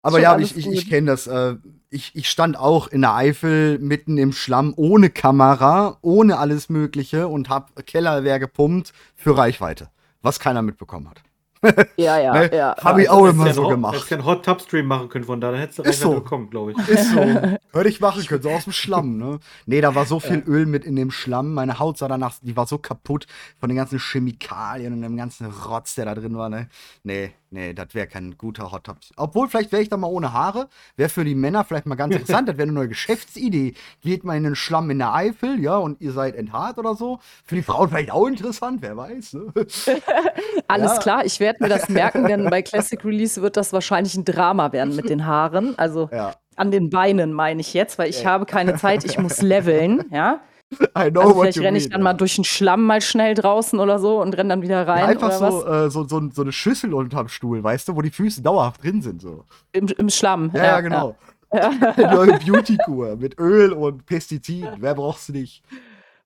Aber Schon ja, alles ich, ich, ich kenne das. Äh, ich, ich stand auch in der Eifel mitten im Schlamm, ohne Kamera, ohne alles Mögliche und hab Keller leer gepumpt für Reichweite. Was keiner mitbekommen hat. *laughs* Ja, ja, Ne? ja. Hab ich ja. auch immer ja so gemacht. Hättest ja einen Hot Tub Stream machen können von da, dann hättest du Ist Reichweite so. bekommen, glaube ich. Ist so. *laughs* Hätte ich machen können, so aus dem Schlamm, ne? Nee, da war so viel Öl mit in dem Schlamm. Meine Haut sah danach, die war so kaputt von den ganzen Chemikalien und dem ganzen Rotz, der da drin war, ne? Nee, nee, das wäre kein guter Hot Tub. Obwohl, vielleicht wäre ich da mal ohne Haare. Wäre für die Männer vielleicht mal ganz *laughs* interessant. das wäre eine neue Geschäftsidee. Geht mal in den Schlamm in der Eifel, ja, und ihr seid enthaart oder so. Für die Frauen vielleicht auch interessant, wer weiß, ne? *laughs* Alles Ja. klar, ich werde mir das merken, denn bei *laughs* Classic Release wird das wahrscheinlich ein Drama werden mit den Haaren. Also Ja. an den Beinen meine ich jetzt, weil ich Ja. habe keine Zeit, ich muss leveln, ja. *laughs* I know Also vielleicht renne ich mean, dann mal ja. durch den Schlamm mal schnell draußen oder so und renne dann wieder Ja, rein einfach oder so, äh, so, so, so eine Schüssel unterm Stuhl, weißt du, wo die Füße dauerhaft drin sind. So. Im, Im Schlamm. Ja, ja, genau. *laughs* Ja. *laughs* Neue Beauty-Kur mit Öl und Pestiziden. Wer brauchst du nicht?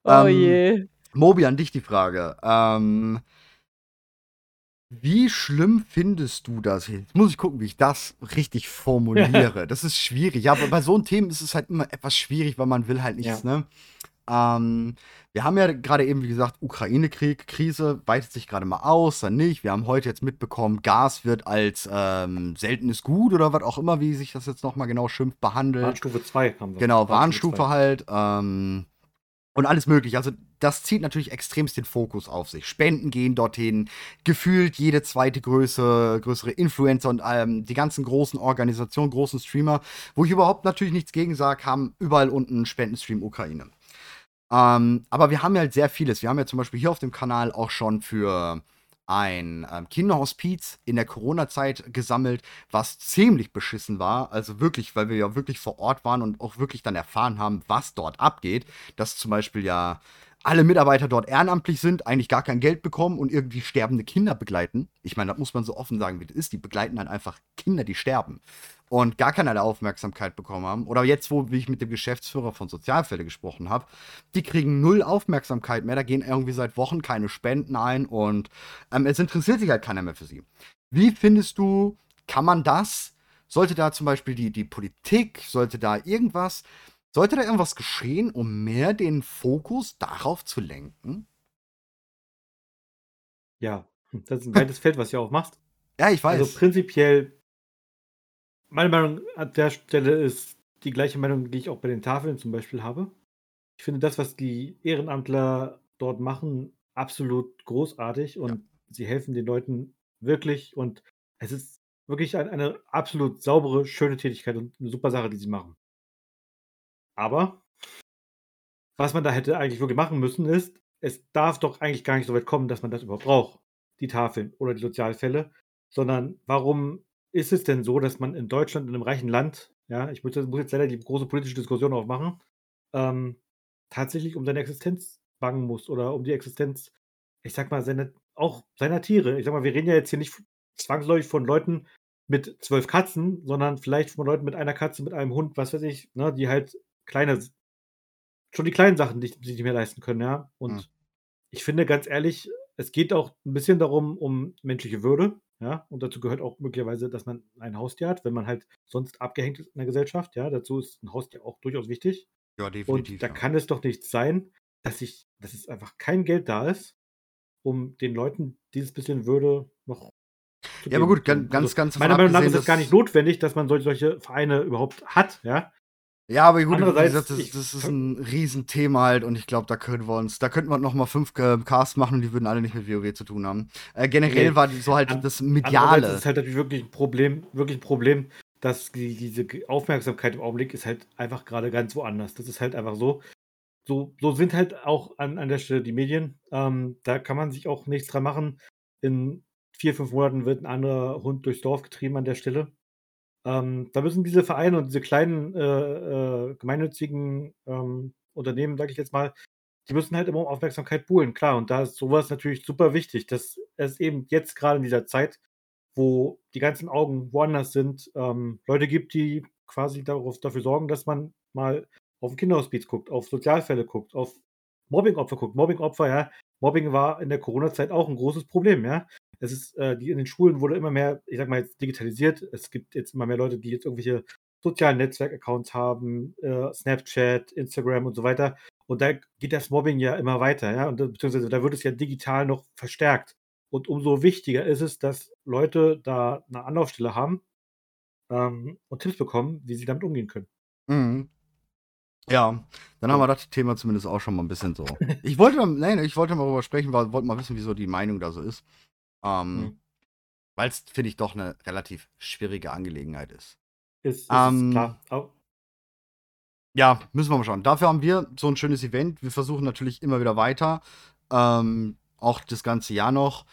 Oh Ähm, je. Mobi, an dich die Frage. Ähm, wie schlimm findest du das? Jetzt muss ich gucken, wie ich das richtig formuliere. Das ist schwierig. Ja, aber bei so einem Themen ist es halt immer etwas schwierig, weil man will halt nichts, ne? Ähm, wir haben ja gerade eben, wie gesagt, Ukraine-Krieg, Krise, weitet sich gerade mal aus, dann nicht. Wir haben heute jetzt mitbekommen, Gas wird als ähm, seltenes Gut oder was auch immer, wie sich das jetzt nochmal genau schimpft, behandelt. Warnstufe 2 haben wir. Genau, Warnstufe Warnstufe halt. Ähm, und alles mögliche. Also, das zieht natürlich extremst den Fokus auf sich. Spenden gehen dorthin. Gefühlt jede zweite Größe, größere Influencer und ähm, die ganzen großen Organisationen, großen Streamer, wo ich überhaupt natürlich nichts gegen sage, haben überall unten Spendenstream Ukraine. Ähm, aber wir haben ja halt sehr vieles. Wir haben ja zum Beispiel hier auf dem Kanal auch schon für ein ähm, Kinderhospiz in der Corona-Zeit gesammelt, was ziemlich beschissen war. Also wirklich, weil wir ja wirklich vor Ort waren und auch wirklich dann erfahren haben, was dort abgeht. Dass zum Beispiel ja alle Mitarbeiter dort ehrenamtlich sind, eigentlich gar kein Geld bekommen und irgendwie sterbende Kinder begleiten. Ich meine, das muss man so offen sagen, wie das ist. Die begleiten dann einfach Kinder, die sterben und gar keinerlei Aufmerksamkeit bekommen haben. Oder jetzt, wo wie ich mit dem Geschäftsführer von Sozialfälle gesprochen habe, die kriegen null Aufmerksamkeit mehr. Da gehen irgendwie seit Wochen keine Spenden ein und ähm, es interessiert sich halt keiner mehr für sie. Wie findest du, kann man das? Sollte da zum Beispiel die, die Politik, sollte da irgendwas, sollte da irgendwas geschehen, um mehr den Fokus darauf zu lenken? Ja, das ist ein weites Feld, was du aufmachst. Ja, ich weiß. Also prinzipiell, meine Meinung an der Stelle ist die gleiche Meinung, die ich auch bei den Tafeln zum Beispiel habe. Ich finde das, was die Ehrenamtler dort machen, absolut großartig und sie helfen den Leuten wirklich und es ist wirklich ein, eine absolut saubere, schöne Tätigkeit und eine super Sache, die sie machen. Aber was man da hätte eigentlich wirklich machen müssen, ist, es darf doch eigentlich gar nicht so weit kommen, dass man das überhaupt braucht, die Tafeln oder die Sozialfälle, sondern warum ist es denn so, dass man in Deutschland, in einem reichen Land, ja, ich muss, jetzt leider die große politische Diskussion aufmachen, ähm, tatsächlich um seine Existenz bangen muss oder um die Existenz, ich sag mal, seine, auch seiner Tiere. Ich sag mal, wir reden ja jetzt hier nicht zwangsläufig von Leuten mit zwölf Katzen, sondern vielleicht von Leuten mit einer Katze, mit einem Hund, was weiß ich, ne, die halt kleine, schon die kleinen Sachen, die die nicht mehr leisten können, ja. Und Hm. ich finde ganz ehrlich, es geht auch ein bisschen darum, um menschliche Würde, ja. Und dazu gehört auch möglicherweise, dass man ein Haustier hat, wenn man halt sonst abgehängt ist in der Gesellschaft, ja. Dazu ist ein Haustier auch durchaus wichtig. ja, Und da ja. kann es doch nicht sein, dass ich, dass es einfach kein Geld da ist, um den Leuten dieses bisschen Würde noch zu Ja, aber gut, ganz, ganz, ganz Meiner Meinung nach ist es gar nicht notwendig, dass man solche, solche Vereine überhaupt hat, ja. Ja, aber gut, Andererseits, gesagt, das, das ist ein Riesenthema halt und ich glaube, da können wir uns, da könnten wir noch mal fünf äh, Casts machen und die würden alle nicht mit WoW zu tun haben. Äh, generell Nee. war so halt An- das Mediale. ist es halt natürlich wirklich ein Problem, wirklich ein Problem, dass die, diese Aufmerksamkeit im Augenblick ist halt einfach gerade ganz woanders. Das ist halt einfach so. So, so sind halt auch an, an der Stelle die Medien. Ähm, da kann man sich auch nichts dran machen. In vier, fünf Monaten wird ein anderer Hund durchs Dorf getrieben an der Stelle. Ähm, da müssen diese Vereine und diese kleinen äh, äh, gemeinnützigen ähm, Unternehmen, sage ich jetzt mal, die müssen halt immer um Aufmerksamkeit buhlen, klar. Und da ist sowas natürlich super wichtig, dass es eben jetzt gerade in dieser Zeit, wo die ganzen Augen woanders sind, ähm, Leute gibt, die quasi darauf, dafür sorgen, dass man mal auf Kinderhospiz guckt, auf Sozialfälle guckt, auf Mobbingopfer guckt. Mobbingopfer, ja. Mobbing war in der Corona-Zeit auch ein großes Problem, ja. Es ist, äh, die in den Schulen wurde immer mehr, ich sag mal jetzt digitalisiert. Es gibt jetzt immer mehr Leute, die jetzt irgendwelche sozialen Netzwerk-Accounts haben, äh, Snapchat, Instagram und so weiter. Und da geht das Mobbing ja immer weiter, ja. Und da- beziehungsweise da wird es ja digital noch verstärkt. Und umso wichtiger ist es, dass Leute da eine Anlaufstelle haben ähm, und Tipps bekommen, wie sie damit umgehen können. Mhm. Ja, dann haben wir das Thema zumindest auch schon mal ein bisschen so. Ich wollte, mal- nein, ich wollte mal darüber sprechen, weil wollte mal wissen, wieso die Meinung da so ist. Ähm, Mhm. Weil es, finde ich, doch eine relativ schwierige Angelegenheit ist. Ist, ist Ähm, klar. Au- Ja, müssen wir mal schauen. Dafür haben wir so ein schönes Event. Wir versuchen natürlich immer wieder weiter. Ähm, auch das ganze Jahr noch,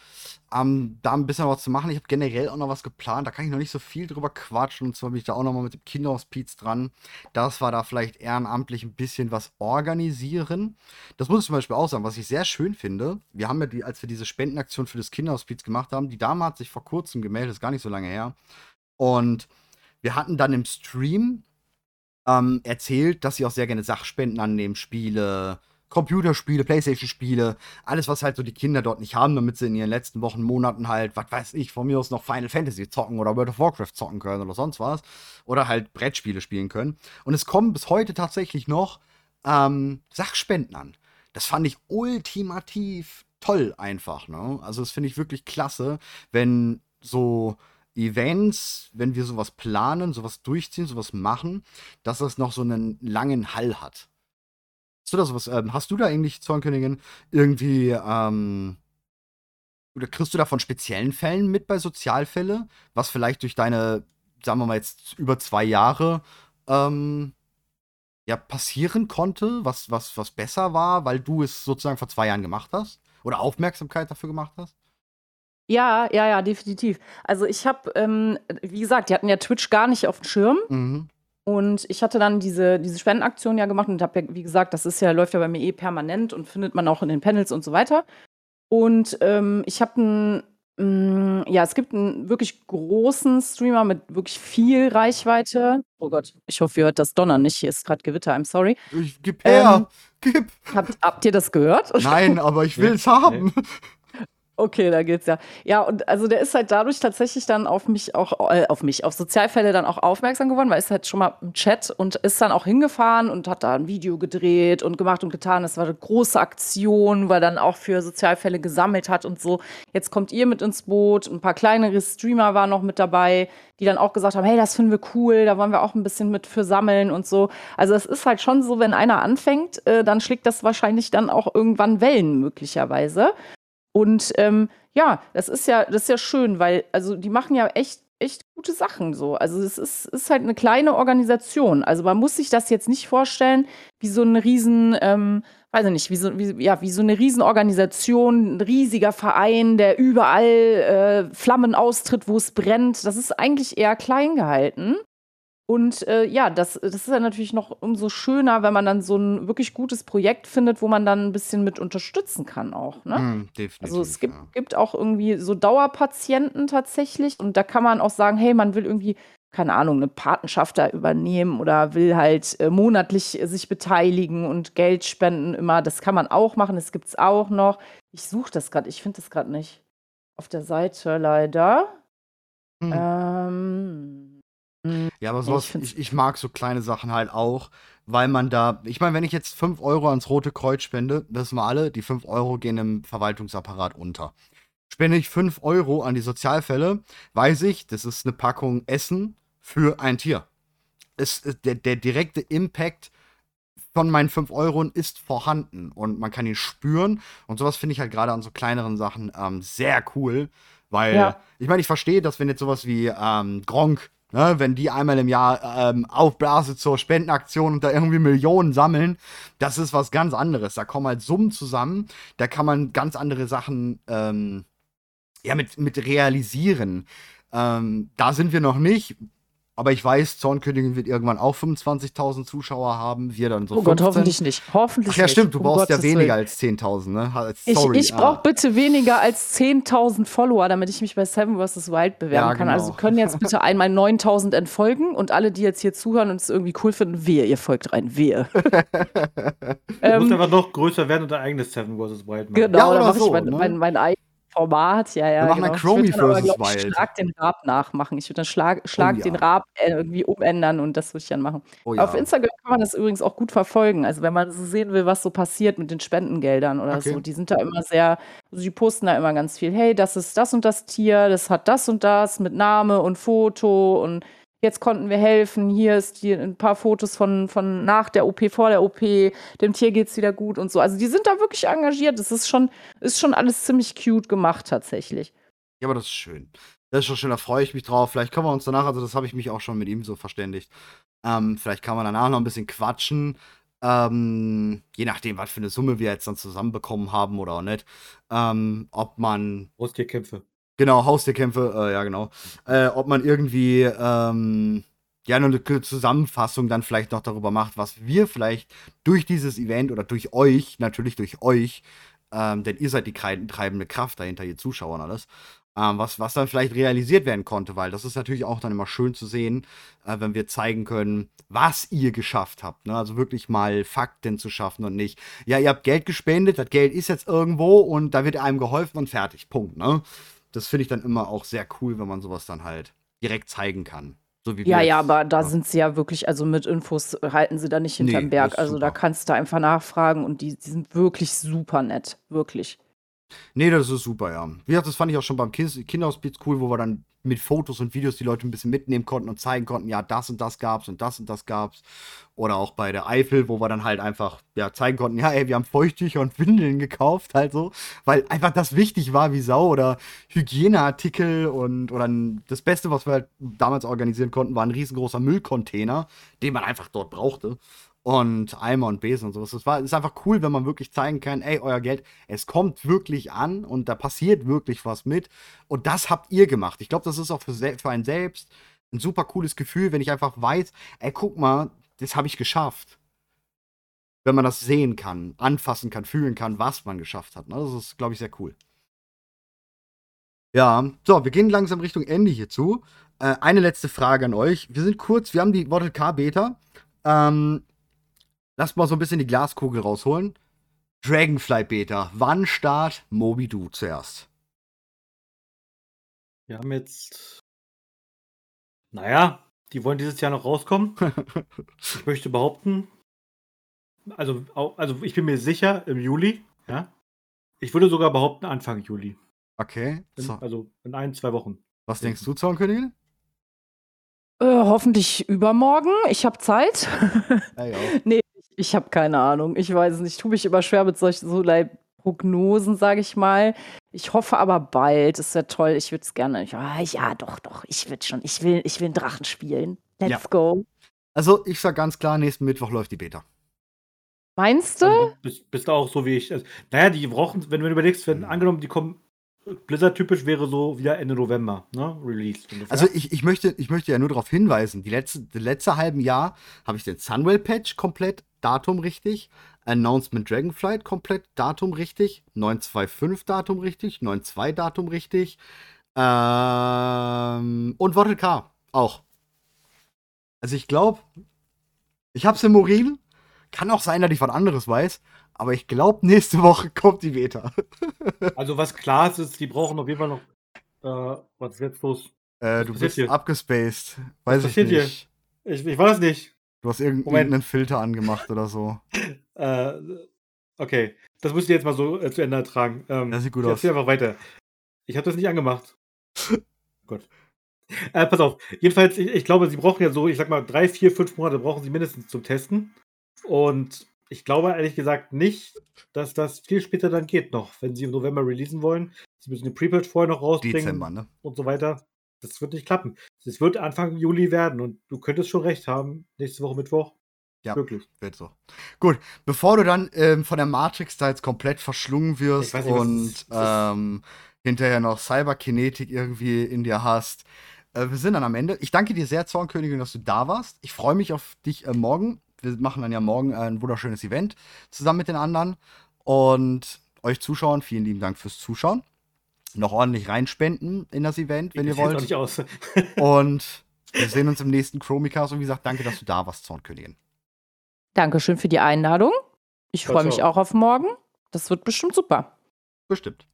ähm, da ein bisschen was zu machen. Ich habe generell auch noch was geplant, da kann ich noch nicht so viel drüber quatschen. Und zwar bin ich da auch noch mal mit dem Kinderhospiz dran. Das war da vielleicht ehrenamtlich ein bisschen was organisieren. Das muss ich zum Beispiel auch sagen, was ich sehr schön finde. Wir haben ja, die, als wir diese Spendenaktion für das Kinderhospiz gemacht haben, die Dame hat sich vor kurzem gemeldet, ist gar nicht so lange her. Und wir hatten dann im Stream ähm, erzählt, dass sie auch sehr gerne Sachspenden annehmen, Spiele, Computerspiele, Playstation-Spiele, alles, was halt so die Kinder dort nicht haben, damit sie in ihren letzten Wochen, Monaten halt, was weiß ich, von mir aus noch Final Fantasy zocken oder World of Warcraft zocken können oder sonst was. Oder halt Brettspiele spielen können. Und es kommen bis heute tatsächlich noch ähm, Sachspenden an. Das fand ich ultimativ toll einfach, ne? Also das finde ich wirklich klasse, wenn so Events, wenn wir sowas planen, sowas durchziehen, sowas machen, dass das noch so einen langen Hall hat. Hast du da sowas, ähm, hast du da eigentlich, Zornkönigin, irgendwie, ähm, oder kriegst du da von speziellen Fällen mit bei Sozialfälle, was vielleicht durch deine, sagen wir mal jetzt über zwei Jahre, ähm, ja, passieren konnte, was, was, was besser war, weil du es sozusagen vor zwei Jahren gemacht hast? Oder Aufmerksamkeit dafür gemacht hast? Ja, ja, ja, definitiv. Also ich habe, ähm, wie gesagt, die hatten ja Twitch gar nicht auf dem Schirm. Mhm. Und ich hatte dann diese, diese Spendenaktion ja gemacht und habe ja, wie gesagt, das ist ja, läuft ja bei mir eh permanent und findet man auch in den Panels und so weiter. Und ähm, ich habe einen, mm, ja, es gibt einen wirklich großen Streamer mit wirklich viel Reichweite. Oh Gott, ich hoffe, ihr hört das Donnern nicht. Hier ist gerade Gewitter, I'm sorry. Ich, gib her! Ähm, gib! Habt, habt ihr das gehört? Nein, aber ich will's haben. Okay, da geht's ja. Ja, und also der ist halt dadurch tatsächlich dann auf mich auch, äh, auf mich, auf Sozialfälle dann auch aufmerksam geworden, weil es halt schon mal im Chat und ist dann auch hingefahren und hat da ein Video gedreht und gemacht und getan. Das war eine große Aktion, weil er dann auch für Sozialfälle gesammelt hat und so. Jetzt kommt ihr mit ins Boot, ein paar kleinere Streamer waren noch mit dabei, die dann auch gesagt haben, hey, das finden wir cool, da wollen wir auch ein bisschen mit für sammeln und so. Also es ist halt schon so, wenn einer anfängt, äh, dann schlägt das wahrscheinlich dann auch irgendwann Wellen möglicherweise. Und ähm, ja, das ist ja, das ist ja schön, weil, also die machen ja echt, echt gute Sachen so. Also es ist, ist halt eine kleine Organisation. Also man muss sich das jetzt nicht vorstellen, wie so eine riesen, ähm, weiß ich nicht, wie so, wie, ja, wie so eine Riesenorganisation, ein riesiger Verein, der überall äh, Flammen austritt, wo es brennt. Das ist eigentlich eher klein gehalten. Und äh, ja, das, das ist ja natürlich noch umso schöner, wenn man dann so ein wirklich gutes Projekt findet, wo man dann ein bisschen mit unterstützen kann auch. Ne? Mm. Also es gibt, ja. gibt auch irgendwie so Dauerpatienten tatsächlich. Und da kann man auch sagen, hey, man will irgendwie, keine Ahnung, eine Patenschaft da übernehmen oder will halt äh, monatlich äh, sich beteiligen und Geld spenden immer. Das kann man auch machen, das gibt es auch noch. Ich suche das gerade, ich finde das gerade nicht auf der Seite leider. Hm. Ähm. Ja, aber ich sowas, find's- ich, ich mag so kleine Sachen halt auch, weil man da, ich meine, wenn ich jetzt 5 Euro ans Rote Kreuz spende, wissen wir alle, die 5 Euro gehen im Verwaltungsapparat unter. Spende ich 5 Euro an die Sozialfälle, weiß ich, das ist eine Packung Essen für ein Tier. Es, es- der, der direkte Impact von meinen 5 Euro ist vorhanden und man kann ihn spüren. Und sowas finde ich halt gerade an so kleineren Sachen ähm, sehr cool, weil Ja. ich meine, ich verstehe, dass wenn jetzt sowas wie ähm, Gronk, ne, wenn die einmal im Jahr ähm, aufblase zur Spendenaktion und da irgendwie Millionen sammeln, das ist was ganz anderes. Da kommen halt Summen zusammen, da kann man ganz andere Sachen ähm, ja, mit, mit realisieren. Ähm, da sind wir noch nicht. Aber ich weiß, Zornkönigin wird irgendwann auch 25.000 Zuschauer haben. Wir dann so Oh Gott, 15. hoffentlich nicht. Hoffentlich Ach ja, nicht. stimmt, du um brauchst ja Gottes weniger Willen. als 10.000, ne? Ich, Sorry. ich ja. brauche bitte weniger als 10.000 Follower, damit ich mich bei Seven vs. Wild bewerben Ja, kann. genau. Also können jetzt bitte einmal 9.000 entfolgen und alle, die jetzt hier zuhören und es irgendwie cool finden, wehe, ihr folgt rein, wehe. *laughs* Du musst ähm, einfach noch größer werden und dein eigenes Seven vs. Wild machen. genau, Ja, oder dann mache so, ich mein, ne? mein, mein eigenes Format. Ja, ja, Wir machen genau. ein Chromie ich würd dann aber, ich. Schlag den Rab nachmachen. Ich würde dann Schlag, Schlag ja. den Rab äh, irgendwie umändern und das würde ich dann machen. Oh ja. Auf Instagram kann man das übrigens auch gut verfolgen. Also wenn man so sehen will, was so passiert mit den Spendengeldern oder Okay. so, die sind da immer sehr, also die posten da immer ganz viel. Hey, das ist das und das Tier, das hat das und das mit Name und Foto und jetzt konnten wir helfen. Hier ist hier ein paar Fotos von, von nach der OP, vor der OP. Dem Tier geht's wieder gut und so. Also die sind da wirklich engagiert. Das ist schon, ist schon alles ziemlich cute gemacht tatsächlich. Ja, aber das ist schön. Das ist schon schön, da freue ich mich drauf. Vielleicht können wir uns danach, also das habe ich mich auch schon mit ihm so verständigt. Ähm, vielleicht kann man danach noch ein bisschen quatschen. ähm, je nachdem, was für eine Summe wir jetzt dann zusammenbekommen haben oder auch nicht, ähm, ob man Haustierkämpfe. Genau, Haustierkämpfe, äh, ja, genau. Äh, ob man irgendwie, ähm, ja, eine Zusammenfassung dann vielleicht noch darüber macht, was wir vielleicht durch dieses Event oder durch euch, natürlich durch euch, ähm, denn ihr seid die treibende Kraft dahinter, ihr Zuschauer und alles, ähm, was, was dann vielleicht realisiert werden konnte, weil das ist natürlich auch dann immer schön zu sehen, äh, wenn wir zeigen können, was ihr geschafft habt. Ne? Also wirklich mal Fakten zu schaffen und nicht, ja, ihr habt Geld gespendet, das Geld ist jetzt irgendwo und da wird einem geholfen und fertig. Punkt. Ne? Das finde ich dann immer auch sehr cool, wenn man sowas dann halt direkt zeigen kann. So ja, ja, aber da ja. sind sie ja wirklich, also mit Infos halten sie da nicht hinterm nee, Berg. Also da kannst du einfach nachfragen und die, die sind wirklich super nett. Wirklich. Nee, das ist super, ja. Wie gesagt, das fand ich auch schon beim Kinderhospiz cool, wo wir dann mit Fotos und Videos die Leute ein bisschen mitnehmen konnten und zeigen konnten, ja, das und das gab's und das und das gab's. Oder auch bei der Eifel, wo wir dann halt einfach ja, zeigen konnten, ja, ey, wir haben Feuchttücher und Windeln gekauft, halt so, weil einfach das wichtig war wie Sau oder Hygieneartikel und oder das Beste, was wir halt damals organisieren konnten, war ein riesengroßer Müllcontainer, den man einfach dort brauchte und Eimer und Besen und sowas. Das ist einfach cool, wenn man wirklich zeigen kann, ey, euer Geld, es kommt wirklich an und da passiert wirklich was mit. Und das habt ihr gemacht. Ich glaube, das ist auch für, für einen selbst ein super cooles Gefühl, wenn ich einfach weiß, ey, guck mal, das habe ich geschafft. Wenn man das sehen kann, anfassen kann, fühlen kann, was man geschafft hat. Ne? Das ist, glaube ich, sehr cool. Ja, so, wir gehen langsam Richtung Ende hierzu. Äh, eine letzte Frage an euch. Wir sind kurz, wir haben die Model K Beta. Ähm, Lass mal so ein bisschen die Glaskugel rausholen. Dragonfly Beta. Wann Start? Moby Du zuerst. Wir haben jetzt. Naja, die wollen dieses Jahr noch rauskommen. *laughs* ich möchte behaupten. Also, also ich bin mir sicher, im Juli, ja. Ich würde sogar behaupten, Anfang Juli. Okay. In, also in ein, zwei Wochen. Was denkst du, Zornkönigin? Äh, hoffentlich übermorgen. Ich habe Zeit. Ja, ja. *laughs* nee, ich habe keine Ahnung. Ich weiß es nicht. Ich tue mich immer schwer mit solchen so Prognosen, sage ich mal. Ich hoffe aber bald. Das ist ja toll. Ich würde es gerne. Ja, ja, doch, doch. Ich würde schon. Ich will, ich will einen Drachen spielen. Let's ja. go. Also, ich sage ganz klar, nächsten Mittwoch läuft die Beta. Meinst du? Also, bist, bist, du auch so wie ich. Also, naja, die brauchen, wenn du überlegst, wenn angenommen, die kommen Blizzard-typisch wäre so wieder Ende November, ne? Released. Ungefähr. Also ich, ich, möchte, ich möchte ja nur darauf hinweisen, die letzte, die letzte halben Jahr habe ich den Sunwell-Patch komplett, Datum richtig, Announcement Dragonflight komplett, Datum richtig, 925 Datum richtig, 92 Datum richtig, ähm, und Wortel K auch. Also ich glaube, ich habe es im Urin, kann auch sein, dass ich was anderes weiß, aber ich glaube, nächste Woche *laughs* kommt die Beta. *laughs* also, was klar ist, ist, die brauchen auf jeden Fall noch. Äh, was ist jetzt los? Äh, du bist hier? abgespaced. Weiß was ich nicht. Hier? Ich, ich weiß nicht. Du hast irgendeinen Moment. Filter angemacht oder so. *laughs* äh, okay, das musst du jetzt mal so äh, zu Ende tragen. Ähm, das sieht gut aus. Ich einfach weiter. Ich habe das nicht angemacht. *laughs* Gut. Äh, pass auf. Jedenfalls, ich, ich, glaube, sie brauchen ja so, ich sag mal, drei, vier, fünf Monate brauchen sie mindestens zum Testen. Und ich glaube ehrlich gesagt nicht, dass das viel später dann geht noch, wenn sie im November releasen wollen. Sie müssen die Prepaid vorher noch rausbringen Dezember, ne? und so weiter. Das wird nicht klappen. Es wird Anfang Juli werden und du könntest schon recht haben. Nächste Woche Mittwoch. Ja, wirklich. Wird so. Gut, bevor du dann ähm, von der Matrix da jetzt komplett verschlungen wirst nicht, und ähm, hinterher noch Cyberkinetik irgendwie in dir hast, äh, wir sind dann am Ende. Ich danke dir sehr, Zornkönigin, dass du da warst. Ich freue mich auf dich äh, morgen wir machen dann ja morgen ein wunderschönes Event zusammen mit den anderen. Und euch Zuschauern, vielen lieben Dank fürs Zuschauen. Noch ordentlich reinspenden in das Event, wenn ich ihr wollt. Nicht aus. *laughs* und wir sehen uns im nächsten Chromicast. Und wie gesagt, danke, dass du da warst, Zornkönigin. Dankeschön für die Einladung. Ich freue mich auch auf morgen. Das wird bestimmt super. Bestimmt.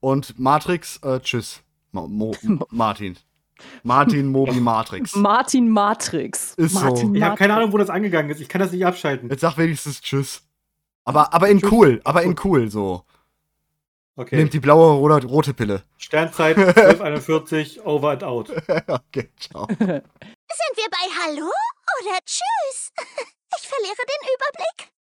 Und Matrix, äh, tschüss. Mo Mo *laughs* Martin. Martin Mobi Matrix. *laughs* Martin Matrix. Ist Martin so. Ich habe keine Ahnung, wo das angegangen ist. Ich kann das nicht abschalten. Jetzt sag wenigstens Tschüss. Aber, aber in tschüss. cool, aber in cool so. Okay. Nehmt die blaue oder rote Pille. Sternzeit *laughs* 1241, over and out. *laughs* okay, ciao. *laughs* Sind wir bei Hallo oder Tschüss? Ich verliere den Überblick.